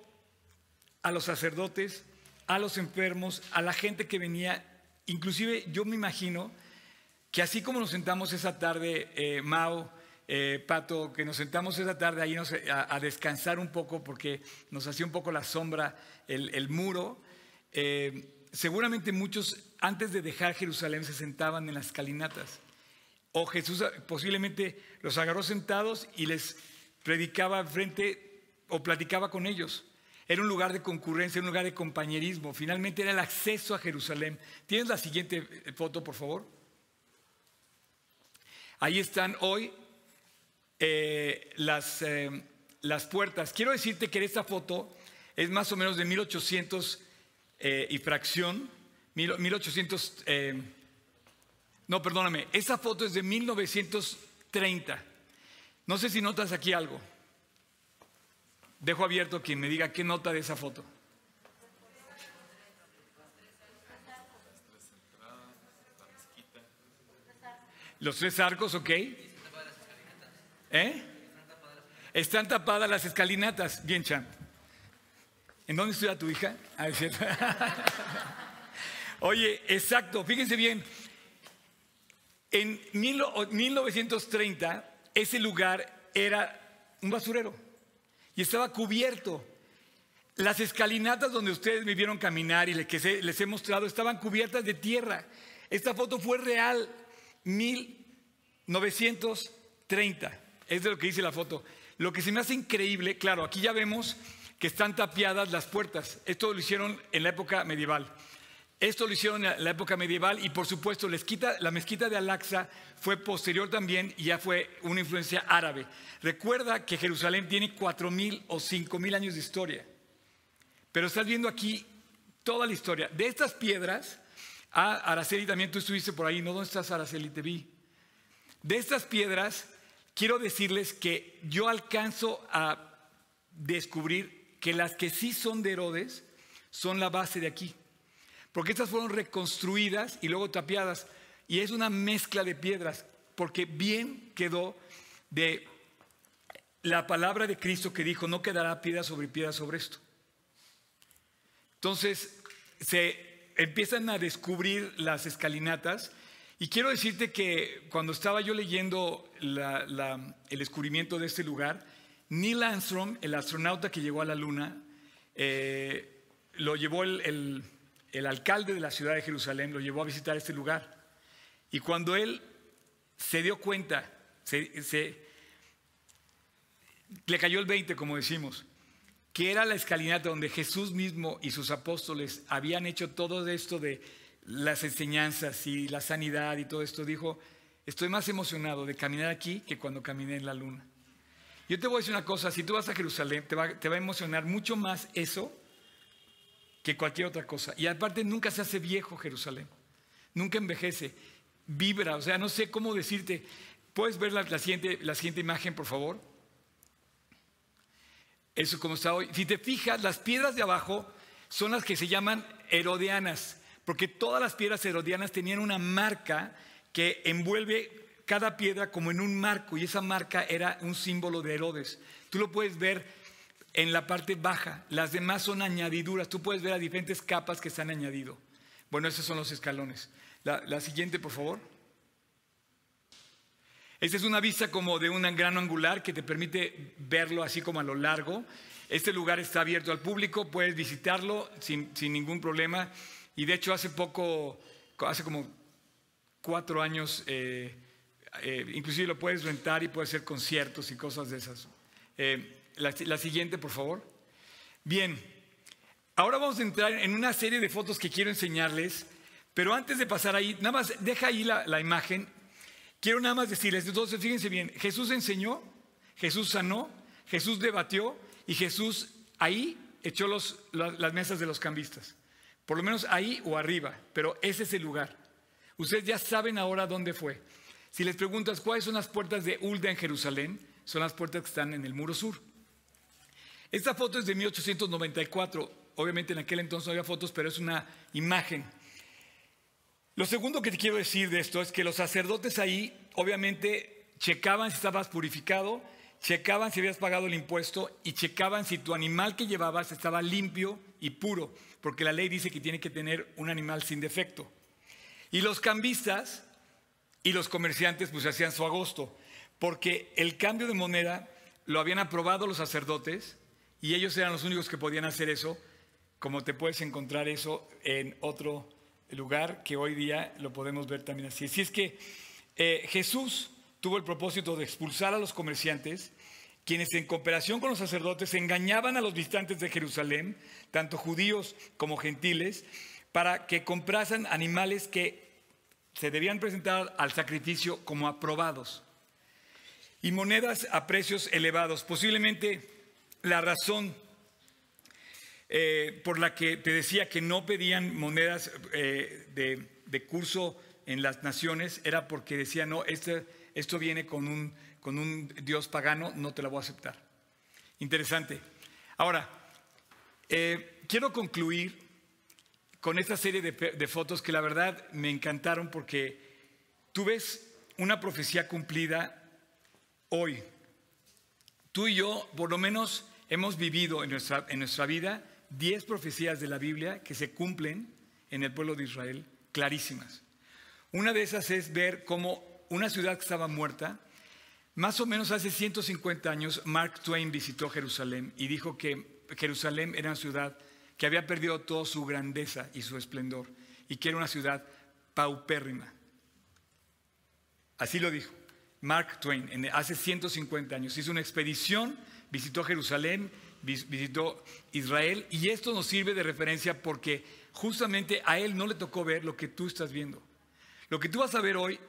a los sacerdotes, a los enfermos, a la gente que venía. Inclusive yo me imagino que así como nos sentamos esa tarde, eh, Mao, eh, Pato, que nos sentamos esa tarde ahí a, descansar un poco porque nos hacía un poco la sombra el, muro. Eh, seguramente muchos antes de dejar Jerusalén se sentaban en las calinatas. O Jesús posiblemente los agarró sentados y les predicaba frente o platicaba con ellos. Era un lugar de concurrencia, un lugar de compañerismo. Finalmente era el acceso a Jerusalén. ¿Tienes la siguiente foto, por favor? Ahí están hoy eh, las, eh, las puertas. Quiero decirte que esta foto es más o menos de 1800 eh, y fracción, 1800, eh, no, perdóname, esa foto es de 1930. No sé si notas aquí algo. Dejo abierto quien me diga qué nota de esa foto. Los tres arcos, ¿ok? ¿Eh? Están tapadas las escalinatas. Bien, Chan. ¿En dónde estudia tu hija? Ah, Oye, exacto, fíjense bien. En 1930 ese lugar era un basurero y estaba cubierto. Las escalinatas donde ustedes me vieron caminar y que les he mostrado estaban cubiertas de tierra. Esta foto fue real, 1930. Es de lo que dice la foto. Lo que se me hace increíble, claro, aquí ya vemos que están tapiadas las puertas. Esto lo hicieron en la época medieval. Esto lo hicieron en la época medieval y por supuesto la mezquita de Al-Aqsa fue posterior también y ya fue una influencia árabe. Recuerda que Jerusalén tiene cuatro mil o cinco mil años de historia. Pero estás viendo aquí toda la historia. De estas piedras, ah, Araceli también tú estuviste por ahí, ¿no? ¿Dónde estás Araceli? Te vi. De estas piedras, quiero decirles que yo alcanzo a descubrir que las que sí son de Herodes son la base de aquí. Porque estas fueron reconstruidas y luego tapiadas. Y es una mezcla de piedras, porque bien quedó de la palabra de Cristo que dijo, no quedará piedra sobre piedra sobre esto. Entonces, se empiezan a descubrir las escalinatas y quiero decirte que cuando estaba yo leyendo el descubrimiento de este lugar, Neil Armstrong, el astronauta que llegó a la Luna, eh, lo llevó el, alcalde de la ciudad de Jerusalén, lo llevó a visitar este lugar. Y cuando él se dio cuenta, le cayó el 20, como decimos, que era la escalinata donde Jesús mismo y sus apóstoles habían hecho todo esto de las enseñanzas y la sanidad y todo esto, dijo, estoy más emocionado de caminar aquí que cuando caminé en la luna. Yo te voy a decir una cosa, si tú vas a Jerusalén, te va, a emocionar mucho más eso que cualquier otra cosa. Y aparte nunca se hace viejo Jerusalén, nunca envejece, vibra, o sea, no sé cómo decirte. ¿Puedes ver la, siguiente, imagen, por favor? Eso es como está hoy. Si te fijas, las piedras de abajo son las que se llaman herodianas, porque todas las piedras herodianas tenían una marca que envuelve cada piedra como en un marco, y esa marca era un símbolo de Herodes. Tú lo puedes ver en la parte baja, las demás son añadiduras, tú puedes ver a diferentes capas que se han añadido. Bueno, esos son los escalones. La, la siguiente, por favor. Esta es una vista como de un gran angular que te permite verlo así como a lo largo. Este lugar está abierto al público, puedes visitarlo sin, ningún problema. Y de hecho hace poco, hace como cuatro años, eh, eh, inclusive lo puedes rentar y puedes hacer conciertos y cosas de esas. Eh, la, siguiente, por favor. Bien, ahora vamos a entrar en una serie de fotos que quiero enseñarles, pero antes de pasar ahí, nada más deja ahí la, imagen Quiero nada más decirles, entonces fíjense bien, Jesús enseñó, Jesús sanó, Jesús debatió y Jesús ahí echó las mesas de los cambistas. Por lo menos ahí o arriba, pero ese es el lugar. Ustedes ya saben ahora dónde fue. Si les preguntas cuáles son las puertas de Ulda en Jerusalén, son las puertas que están en el muro sur. Esta foto es de 1894. Obviamente en aquel entonces no había fotos, pero es una imagen. Lo segundo que te quiero decir de esto es que los sacerdotes ahí obviamente checaban si estabas purificado, checaban si habías pagado el impuesto y checaban si tu animal que llevabas estaba limpio y puro, porque la ley dice que tiene que tener un animal sin defecto. Y los cambistas y los comerciantes pues hacían su agosto, porque el cambio de moneda lo habían aprobado los sacerdotes y ellos eran los únicos que podían hacer eso, como te puedes encontrar eso en otro lugar que hoy día lo podemos ver también así. Así es que eh, Jesús tuvo el propósito de expulsar a los comerciantes, quienes en cooperación con los sacerdotes engañaban a los visitantes de Jerusalén, tanto judíos como gentiles, para que comprasen animales que se debían presentar al sacrificio como aprobados. Y monedas a precios elevados. Posiblemente la razón eh, por la que te decía que no pedían monedas eh, de, curso en las naciones, era porque decían, no, este, esto viene con un, con un Dios pagano, no te la voy a aceptar. Interesante. Ahora, eh, quiero concluir con esta serie de, fotos que la verdad me encantaron porque tú ves una profecía cumplida hoy. Tú y yo, por lo menos, hemos vivido en nuestra, en nuestra vida diez profecías de la Biblia que se cumplen en el pueblo de Israel, clarísimas. Una de esas es ver cómo una ciudad que estaba muerta, más o menos hace 150 años, Mark Twain visitó Jerusalén y dijo que Jerusalén era una ciudad que había perdido toda su grandeza y su esplendor y que era una ciudad paupérrima. Así lo dijo Mark Twain hace 150 años. Hizo una expedición, visitó Jerusalén visitó Israel y esto nos sirve de referencia porque justamente a él no le tocó ver lo que tú estás viendo. Lo que tú vas a ver hoy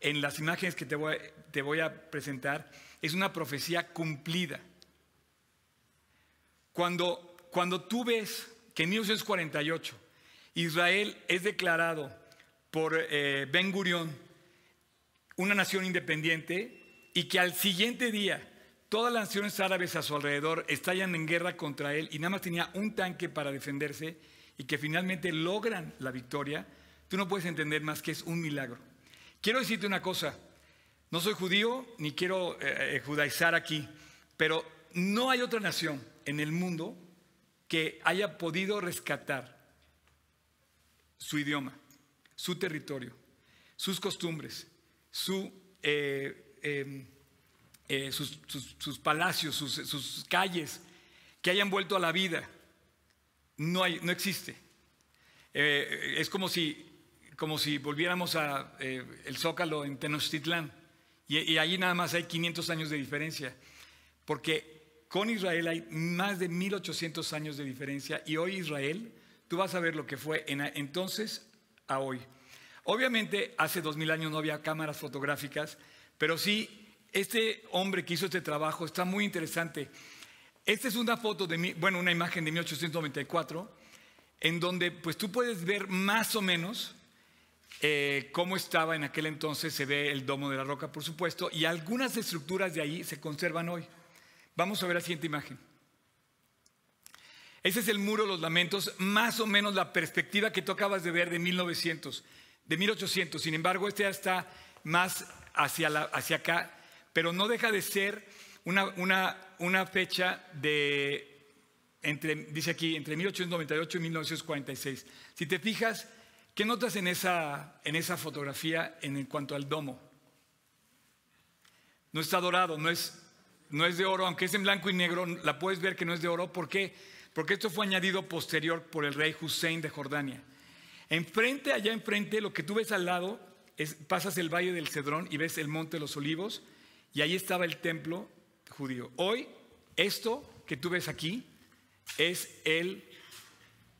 en las imágenes que te voy, te voy a presentar es una profecía cumplida. Cuando, cuando tú ves que en 1948 Israel es declarado por eh, Ben Gurión una nación independiente y que al siguiente día Todas las naciones árabes a su alrededor estallan en guerra contra él y nada más tenía un tanque para defenderse y que finalmente logran la victoria, tú no puedes entender más que es un milagro. Quiero decirte una cosa, no soy judío ni quiero eh, eh, judaizar aquí, Pero no hay otra nación en el mundo que haya podido rescatar su idioma, su territorio, sus costumbres, eh, em, eh, sus, palacios, sus, calles, que hayan vuelto a la vida. No, hay, no existe. Eh, es como si, como si volviéramos a el Zócalo en Tenochtitlán y, y ahí nada más hay 500 años de diferencia, porque con Israel hay más de 1800 años de diferencia y hoy Israel, tú vas a ver lo que fue en, entonces a hoy. Obviamente hace 2000 años no había cámaras fotográficas, pero sí, este hombre que hizo este trabajo está muy interesante. Esta es una foto de, bueno, una imagen de 1894, en donde pues tú puedes ver más o menos eh, cómo estaba en aquel entonces, se ve el domo de la roca, por supuesto, y algunas estructuras de ahí se conservan hoy. Vamos a ver la siguiente imagen. Ese es el muro de los lamentos, más o menos la perspectiva que tú acabas de ver de 1900, de 1800. Sin embargo, este ya está más hacia, acá, pero no deja de ser una fecha de, entre, dice aquí, entre 1898 y 1946. Si te fijas, ¿Qué notas en esa, en esa fotografía en cuanto al domo? No está dorado, no es, no es de oro, aunque es en blanco y negro, la puedes ver que no es de oro. ¿Por qué? Porque esto fue añadido posterior por el rey Hussein de Jordania. Enfrente, allá enfrente, lo que tú ves al lado, es, pasas el valle del Cedrón y ves el monte de los olivos, y ahí estaba el templo judío. Hoy, esto que tú ves aquí es el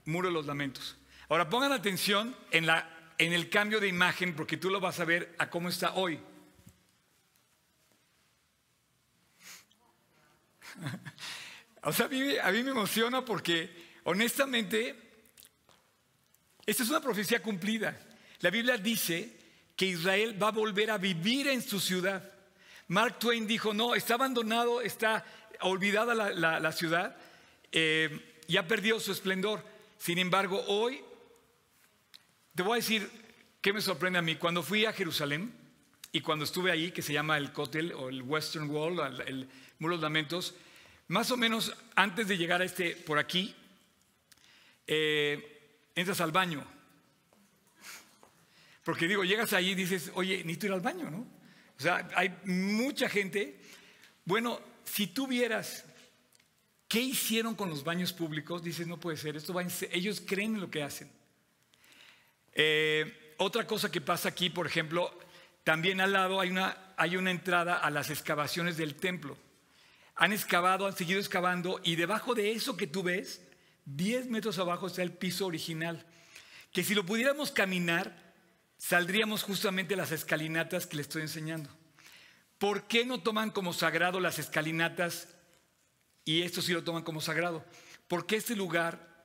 muro de los lamentos. Ahora pongan atención en, la, en el cambio de imagen porque tú lo vas a ver a cómo está hoy. o sea, a mí, a mí me emociona porque honestamente, esta es una profecía cumplida. La Biblia dice que Israel va a volver a vivir en su ciudad. Mark Twain dijo, no, está abandonado, está olvidada la, ciudad eh, y ha perdido su esplendor. Sin embargo, hoy te voy a decir qué me sorprende a mí. Cuando fui a Jerusalén y cuando estuve ahí, que se llama el Kotel o el Western Wall, el, Muro de Lamentos, más o menos antes de llegar a este, por aquí, eh, entras al baño. Porque digo, llegas ahí y dices, oye, necesito ir al baño, ¿no? O sea, hay mucha gente. Bueno, si tú vieras qué hicieron con los baños públicos, dices, no puede ser, esto va ellos creen en lo que hacen. Eh, otra cosa que pasa aquí, por ejemplo, también al lado hay una, hay una entrada a las excavaciones del templo. Han excavado, han seguido excavando y debajo de eso que tú ves, 10 metros abajo está el piso original, que si lo pudiéramos caminar, saldríamos justamente las escalinatas que le estoy enseñando. ¿Por qué no toman como sagrado las escalinatas y esto sí lo toman como sagrado? Porque este lugar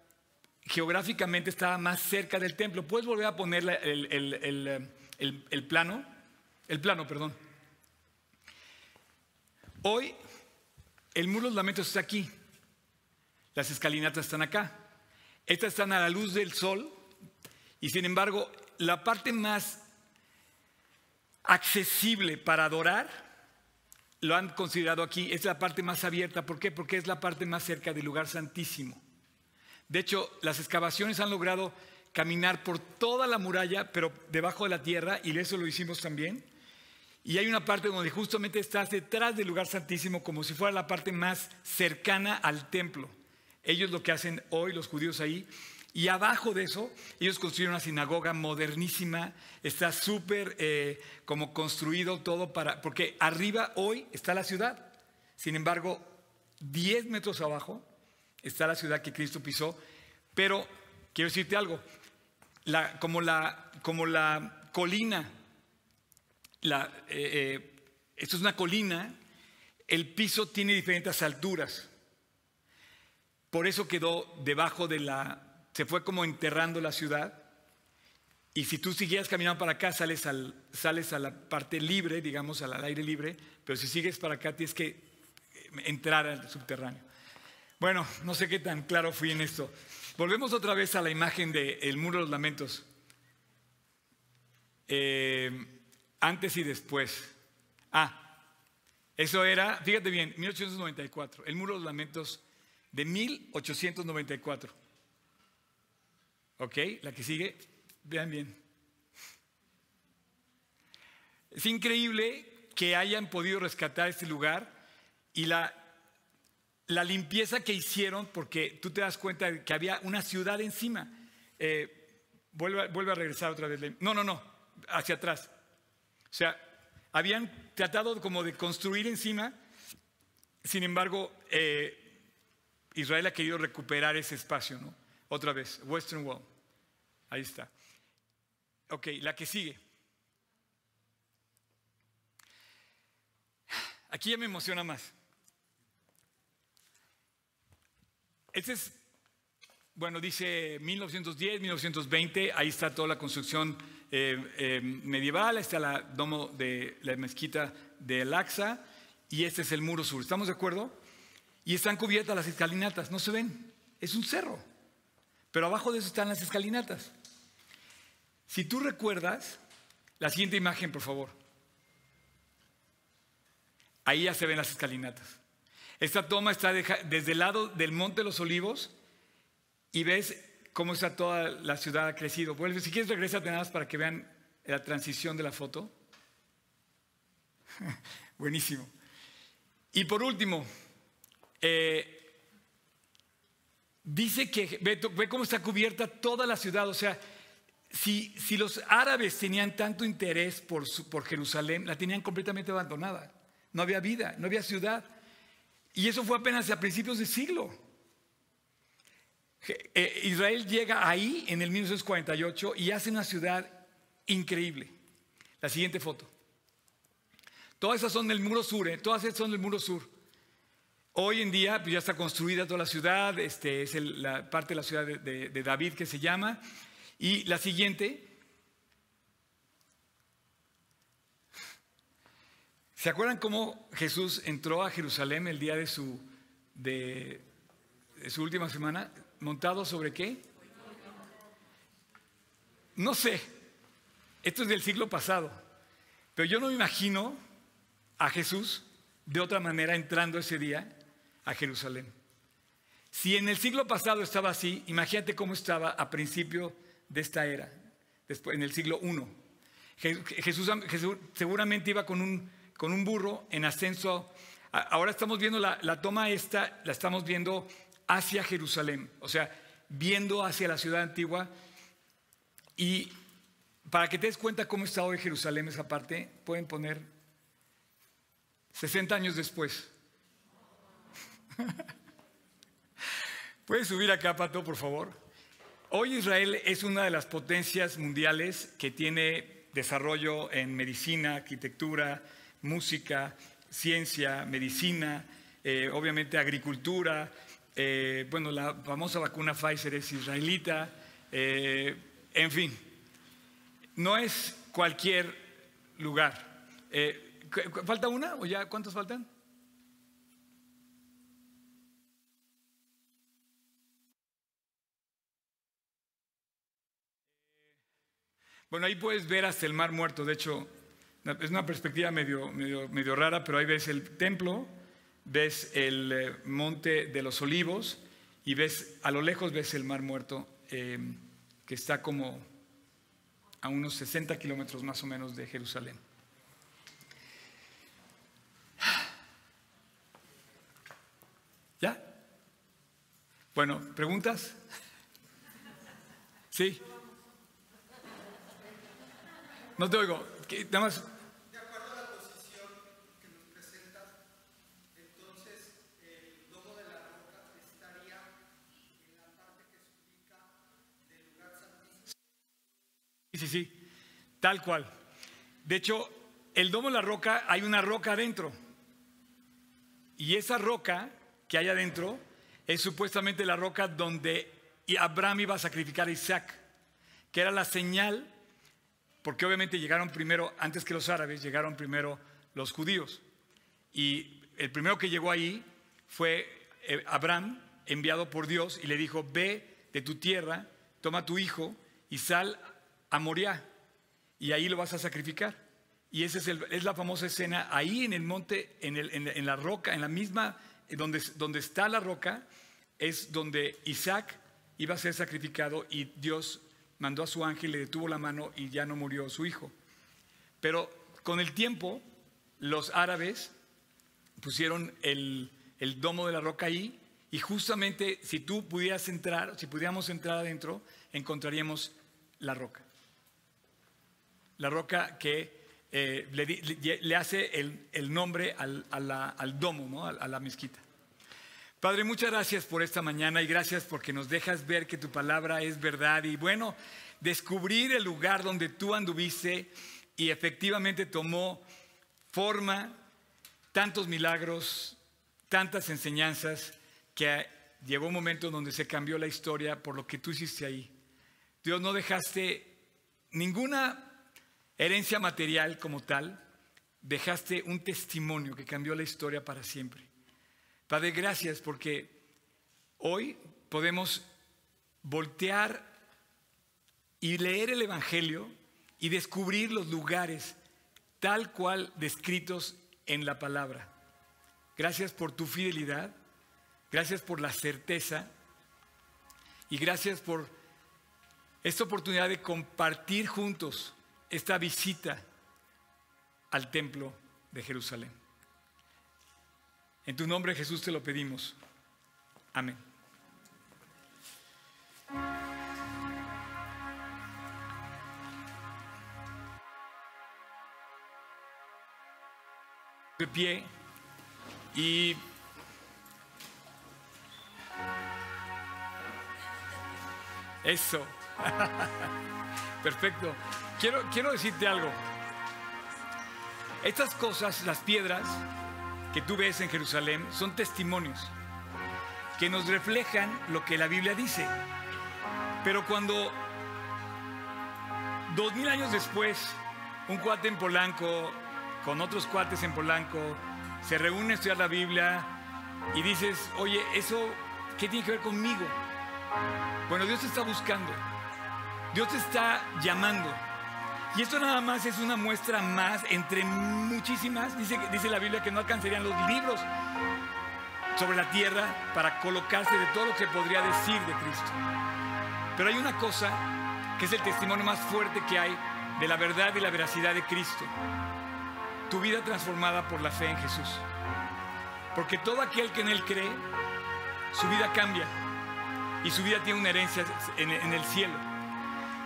geográficamente estaba más cerca del templo. ¿Puedes volver a poner el, plano? El plano, perdón. Hoy el muro de los lamentos está aquí. Las escalinatas están acá. Estas están a la luz del sol. Y sin embargo, la parte más accesible para adorar, lo han considerado aquí, es la parte más abierta. ¿Por qué? Porque es la parte más cerca del lugar santísimo. De hecho, las excavaciones han logrado caminar por toda la muralla, pero debajo de la tierra, y eso lo hicimos también. Y hay una parte donde justamente estás detrás del lugar santísimo, como si fuera la parte más cercana al templo. Ellos lo que hacen hoy, los judíos ahí, y abajo de eso, ellos construyeron una sinagoga modernísima, está súper eh, como construido todo para, porque arriba hoy está la ciudad. Sin embargo, 10 metros abajo está la ciudad que Cristo pisó, pero quiero decirte algo, como, la, como la colina, eh, eh, esto es una colina, el piso tiene diferentes alturas. Por eso quedó debajo de la, se fue como enterrando la ciudad. Y si tú siguieras caminando para acá, sales, al, sales a la parte libre, digamos, al aire libre, pero si sigues para acá, tienes que entrar al subterráneo. Bueno, no sé qué tan claro fui en esto. Volvemos otra vez a la imagen del muro de los lamentos. Eh, antes y después. Ah, Eso era, fíjate bien, 1894, el muro de los lamentos de 1894. ¿Ok? La que sigue, vean bien. Es increíble que hayan podido rescatar este lugar y la, limpieza que hicieron, porque tú te das cuenta de que había una ciudad encima. Eh, vuelve a regresar otra vez. No, no, no, hacia atrás. O sea, habían tratado como de construir encima, sin embargo, eh, Israel ha querido recuperar ese espacio, ¿no? Otra vez, Western Wall. Ahí está. Ok, la que sigue. Aquí ya me emociona más. Este es, bueno, dice 1910, 1920, ahí está toda la construcción eh, eh, medieval, está el domo de la mezquita de Al-Aqsa y este es el muro sur. ¿Estamos de acuerdo? Y están cubiertas las escalinatas, no se ven, es un cerro, pero abajo de eso están las escalinatas. Si tú recuerdas, la siguiente imagen, por favor. Ahí ya se ven las escalinatas. Esta toma está desde el lado del Monte de los Olivos y ves cómo está toda la ciudad ha crecido. si quieres, regresa nada más para que vean la transición de la foto. Buenísimo. Y por último, eh, dice que ve, cómo está cubierta toda la ciudad. O sea, si, si los árabes tenían tanto interés por, por Jerusalén, la tenían completamente abandonada. No había vida, no había ciudad. Y eso fue apenas a principios de siglo. Eh, Israel llega ahí en el 1948 y hace una ciudad increíble. La siguiente foto. Todas esas son del muro sur, ¿eh? todas esas son del muro sur. Hoy en día pues, ya está construida toda la ciudad, este, es la parte de la ciudad de, David que se llama. Y la siguiente, ¿Se acuerdan cómo Jesús entró a Jerusalén el día de, su última semana? ¿Montado sobre qué? No sé, esto es del siglo pasado, pero yo no me imagino a Jesús de otra manera entrando ese día a Jerusalén. Si en el siglo pasado estaba así, imagínate cómo estaba a principio de esta era, después, en el siglo I. Jesús, Jesús seguramente iba con un con un burro en ascenso. Ahora estamos viendo la, toma esta, la estamos viendo hacia Jerusalén, o sea, viendo hacia la ciudad antigua. Y para que te des cuenta cómo está hoy Jerusalén esa parte, pueden poner 60 años después. ¿Puedes subir acá, Pato, por favor? Hoy Israel es una de las potencias mundiales que tiene desarrollo en medicina, arquitectura, música, ciencia, medicina, eh, obviamente agricultura. Eh, bueno, la famosa vacuna Pfizer es israelita. Eh, en fin, no es cualquier lugar. ¿Falta una o ya cuántos faltan? Bueno, ahí puedes ver hasta el mar muerto. De hecho, es una perspectiva medio, medio, rara, pero ahí ves el templo, ves el eh, monte de los olivos y ves a lo lejos ves el mar muerto em, que está como a unos 60 kilómetros más o menos de Jerusalén. ¿Ya? Bueno, ¿preguntas? ¿Sí? No te oigo. Nada más sí, sí, tal cual. De hecho, el domo de la roca, hay una roca adentro. Y esa roca que hay adentro es supuestamente la roca donde Abraham iba a sacrificar a Isaac, que era la señal, porque obviamente llegaron primero, antes que los árabes, llegaron primero los judíos. Y el primero que llegó ahí fue eh, Abraham, enviado por Dios, y le dijo, ve de tu tierra, toma tu hijo y sal a Moriah y ahí lo vas a sacrificar. Y esa es, la famosa escena ahí en el monte, en, la roca, en la misma, donde, donde está la roca, es donde Isaac iba a ser sacrificado y Dios mandó a su ángel, le detuvo la mano y ya no murió su hijo. Pero con el tiempo, los árabes pusieron el domo de la roca ahí y justamente si tú pudieras entrar, si pudiéramos entrar adentro, encontraríamos la roca. La roca que eh, le, hace el, nombre al, domo, a, la mezquita. Padre, muchas gracias por esta mañana y gracias porque nos dejas ver que tu palabra es verdad y bueno, descubrir el lugar donde tú anduviste y efectivamente tomó forma, tantos milagros, tantas enseñanzas, que llegó un momento donde se cambió la historia por lo que tú hiciste ahí. Dios no dejaste ninguna herencia material como tal, dejaste un testimonio que cambió la historia para siempre. Padre, gracias porque hoy podemos voltear y leer el Evangelio y descubrir los lugares tal cual descritos en la palabra. Gracias por tu fidelidad, gracias por la certeza y gracias por esta oportunidad de compartir juntos esta visita al templo de Jerusalén. En tu nombre Jesús te lo pedimos. Amén. De pie y eso. Perfecto. Quiero, decirte algo. Estas cosas, las piedras que tú ves en Jerusalén, son testimonios que nos reflejan lo que la Biblia dice. Pero cuando dos mil años después, un cuate en Polanco, con otros cuates en Polanco, se reúnen a estudiar la Biblia y dices, oye, ¿eso qué tiene que ver conmigo? Bueno, Dios te está buscando. Dios te está llamando. Y esto nada más es una muestra más entre muchísimas. Dice, dice la Biblia que no alcanzarían los libros sobre la tierra para colocarse de todo lo que podría decir de Cristo. Pero hay una cosa que es el testimonio más fuerte que hay de la verdad y la veracidad de Cristo. Tu vida transformada por la fe en Jesús. Porque todo aquel que en Él cree, su vida cambia y su vida tiene una herencia en el cielo.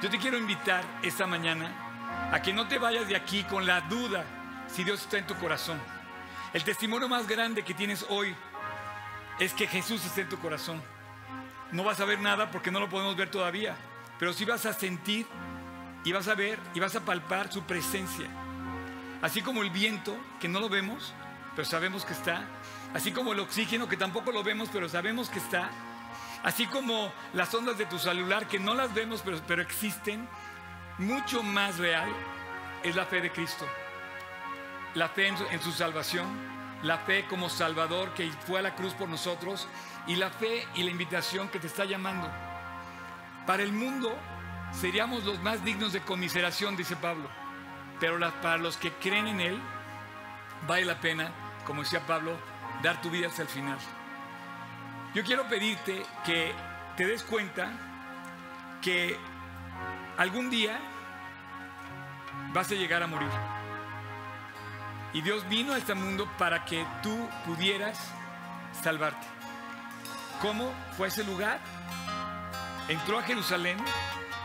Yo te quiero invitar esta mañana a que no te vayas de aquí con la duda si Dios está en tu corazón. El testimonio más grande que tienes hoy es que Jesús está en tu corazón. No vas a ver nada porque no lo podemos ver todavía, pero sí vas a sentir y vas a ver y vas a palpar su presencia. Así como el viento, que no lo vemos, pero sabemos que está. Así como el oxígeno, que tampoco lo vemos, pero sabemos que está Así como las ondas de tu celular que no las vemos pero, pero existen, mucho más real es la fe de Cristo. La fe en su, salvación, la fe como Salvador que fue a la cruz por nosotros y la fe y la invitación que te está llamando. Para el mundo seríamos los más dignos de conmiseración, dice Pablo, pero para los que creen en Él, vale la pena, como decía Pablo, dar tu vida hasta el final. Yo quiero pedirte que te des cuenta que algún día vas a llegar a morir. Y Dios vino a este mundo para que tú pudieras salvarte. ¿Cómo fue ese lugar? Entró a Jerusalén,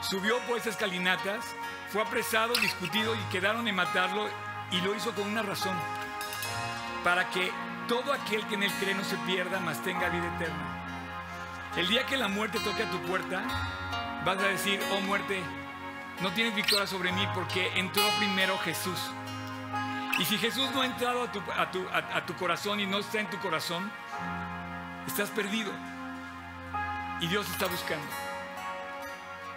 subió por esas escalinatas, fue apresado, discutido y quedaron en matarlo y lo hizo con una razón. Para que todo aquel que en él cree no se pierda, mas tenga vida eterna. El día que la muerte toque a tu puerta, vas a decir, oh muerte, no tienes victoria sobre mí porque entró primero Jesús. Y si Jesús no ha entrado a tu, a tu, corazón y no está en tu corazón, estás perdido. Y Dios está buscando.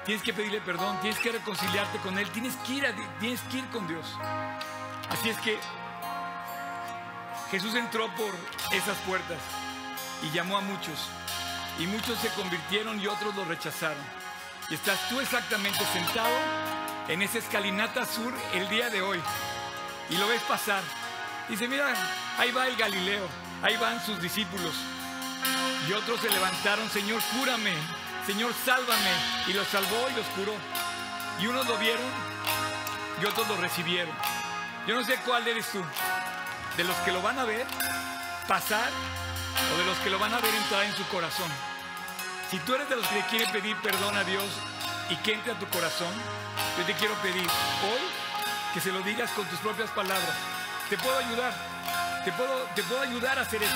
Tienes que pedirle perdón, tienes que reconciliarte con Él, tienes que ir, tienes que ir con Dios. Así es que Jesús entró por esas puertas y llamó a muchos. Y muchos se convirtieron y otros lo rechazaron. Y estás tú exactamente sentado en esa escalinata sur el día de hoy. y lo ves pasar. Dice, mira, ahí va el Galileo, ahí van sus discípulos. Y otros se levantaron, Señor, cúrame, Señor, sálvame. Y los salvó y los curó. Y unos lo vieron y otros lo recibieron. Yo no sé cuál eres tú, de los que lo van a ver pasar o de los que lo van a ver entrar en su corazón. Si tú eres de los que quieren pedir perdón a Dios y que entre a tu corazón, yo te quiero pedir hoy que se lo digas con tus propias palabras. Te puedo ayudar, te puedo, te puedo ayudar a hacer esto.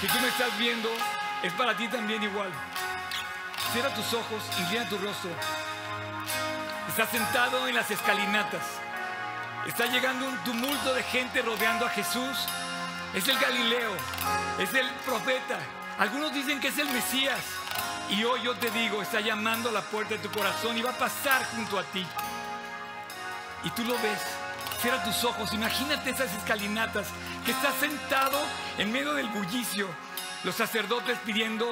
Si tú me estás viendo, es para ti también igual. Cierra tus ojos, inclina tu rostro. Estás sentado en las escalinatas. Está llegando un tumulto de gente rodeando a Jesús. Es el Galileo, es el profeta. Algunos dicen que es el Mesías. Y hoy yo te digo, está llamando a la puerta de tu corazón y va a pasar junto a ti. Y tú lo ves. Cierra tus ojos. Imagínate esas escalinatas que estás sentado en medio del bullicio. Los sacerdotes pidiendo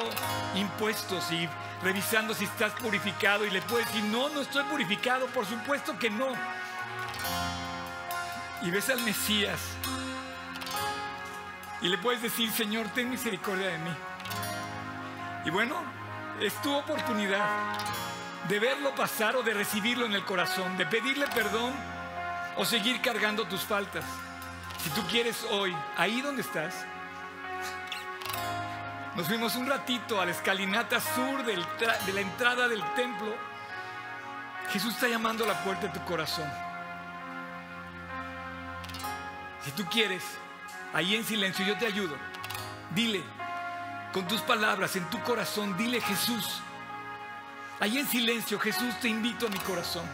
impuestos y revisando si estás purificado. Y le puedes decir, no, no estoy purificado. Por supuesto que no. Y ves al Mesías. Y le puedes decir, Señor, ten misericordia de mí. Y bueno, es tu oportunidad de verlo pasar o de recibirlo en el corazón, de pedirle perdón o seguir cargando tus faltas. Si tú quieres hoy, ahí donde estás, nos fuimos un ratito a la escalinata sur de la entrada del templo. Jesús está llamando a la puerta de tu corazón. Si tú quieres, ahí en silencio yo te ayudo. Dile, con tus palabras, en tu corazón, dile Jesús. Ahí en silencio, Jesús, te invito a mi corazón.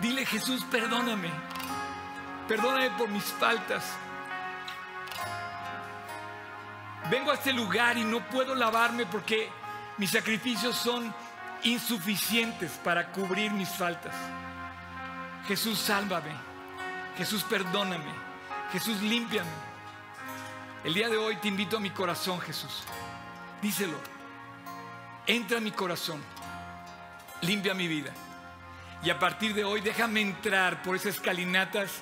Dile Jesús, perdóname. Perdóname por mis faltas. Vengo a este lugar y no puedo lavarme porque mis sacrificios son insuficientes para cubrir mis faltas. Jesús, sálvame. Jesús, perdóname. Jesús, límpiame. El día de hoy te invito a mi corazón, Jesús. Díselo. Entra a mi corazón. Limpia mi vida. Y a partir de hoy déjame entrar por esas escalinatas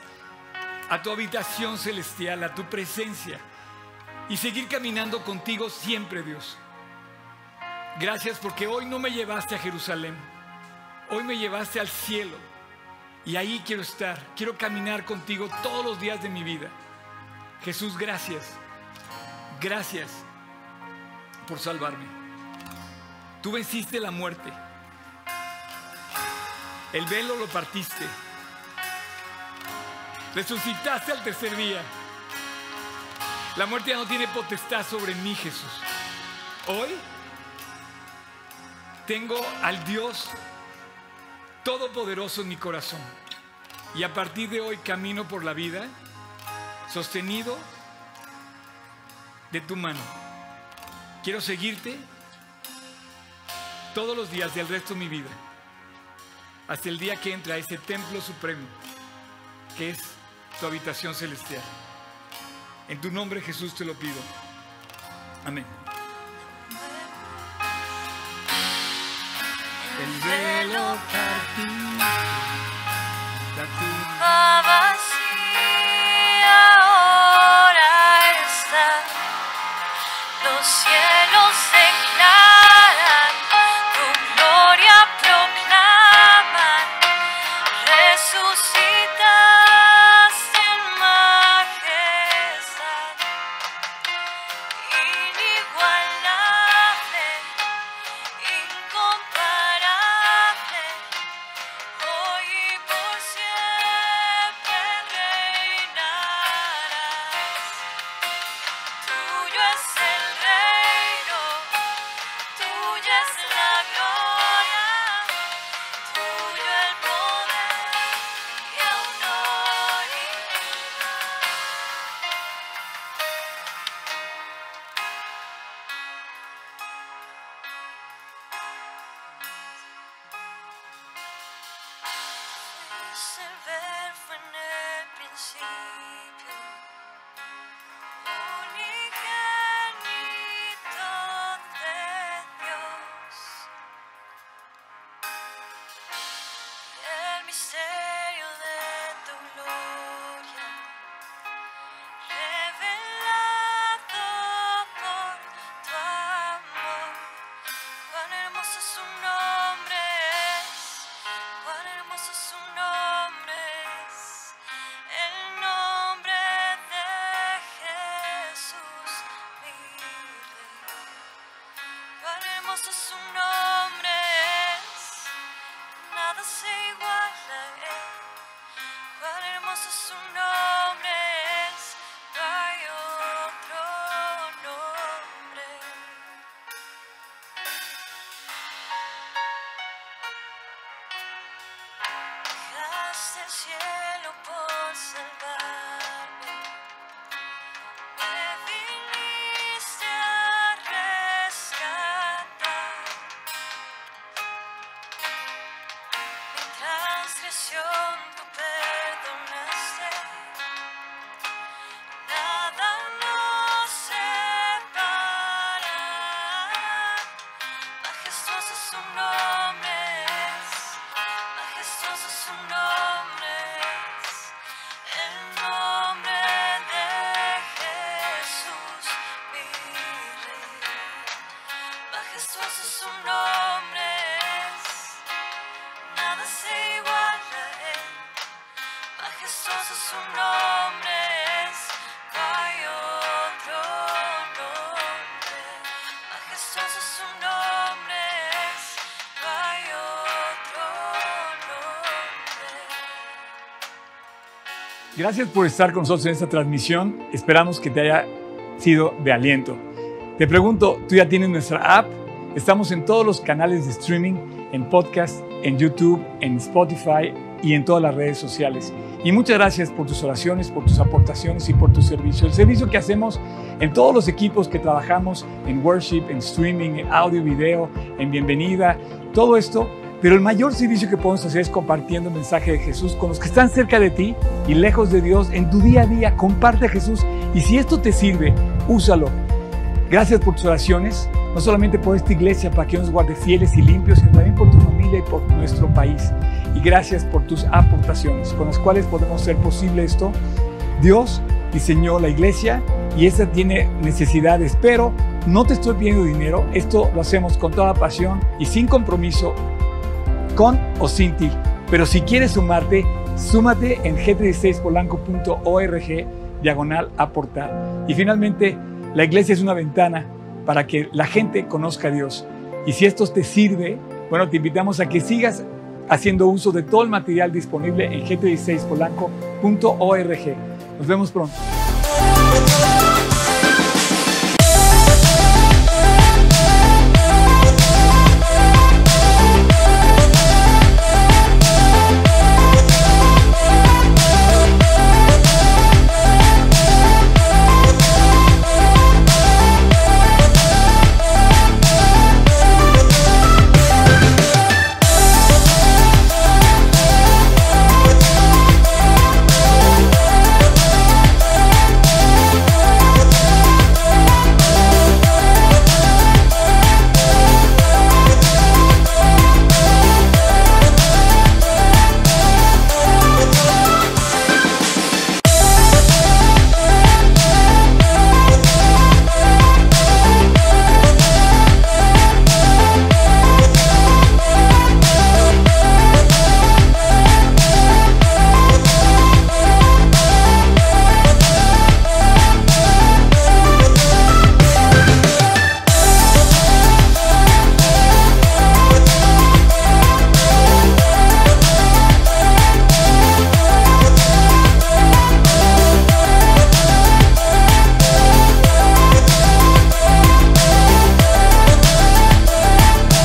a tu habitación celestial, a tu presencia. Y seguir caminando contigo siempre, Dios. Gracias porque hoy no me llevaste a Jerusalén. Hoy me llevaste al cielo. Y ahí quiero estar. Quiero caminar contigo todos los días de mi vida. Jesús, gracias Gracias por salvarme. Tú venciste la muerte. El velo lo partiste. Resucitaste al tercer día. La muerte ya no tiene potestad sobre mí, Jesús. Hoy tengo al Dios Todopoderoso en mi corazón. Y a partir de hoy camino por la vida sostenido de tu mano. Quiero seguirte todos los días del resto de mi vida, hasta el día que entra a ese templo supremo, que es tu habitación celestial. En tu nombre Jesús te lo pido. Amén. El velo hermoso su nombre es. Nada se Gracias por estar con nosotros en esta transmisión. Esperamos que te haya sido de aliento. Te pregunto, ¿tú ya tienes nuestra app? Estamos en todos los canales de streaming, en podcast, en YouTube, en Spotify y en todas las redes sociales. Y muchas gracias por tus oraciones, por tus aportaciones y por tu servicio. El servicio que hacemos en todos los equipos que trabajamos en worship, en streaming, en audio, video, en bienvenida, todo esto pero el mayor servicio que podemos hacer es compartiendo el mensaje de Jesús con los que están cerca de ti y lejos de Dios en tu día a día. Comparte a Jesús y si esto te sirve, úsalo. Gracias por tus oraciones, no solamente por esta iglesia para que nos guarde fieles y limpios, sino también por tu familia y por nuestro país. Y gracias por tus aportaciones con las cuales podemos hacer posible esto. Dios diseñó la iglesia y esa tiene necesidades, pero no te estoy pidiendo dinero, esto lo hacemos con toda pasión y sin compromiso con o sin ti. Pero si quieres sumarte, súmate en g36polanco.org diagonal aportar. Y finalmente, la iglesia es una ventana para que la gente conozca a Dios. Y si esto te sirve, bueno, te invitamos a que sigas haciendo uso de todo el material disponible en g36polanco.org. Nos vemos pronto.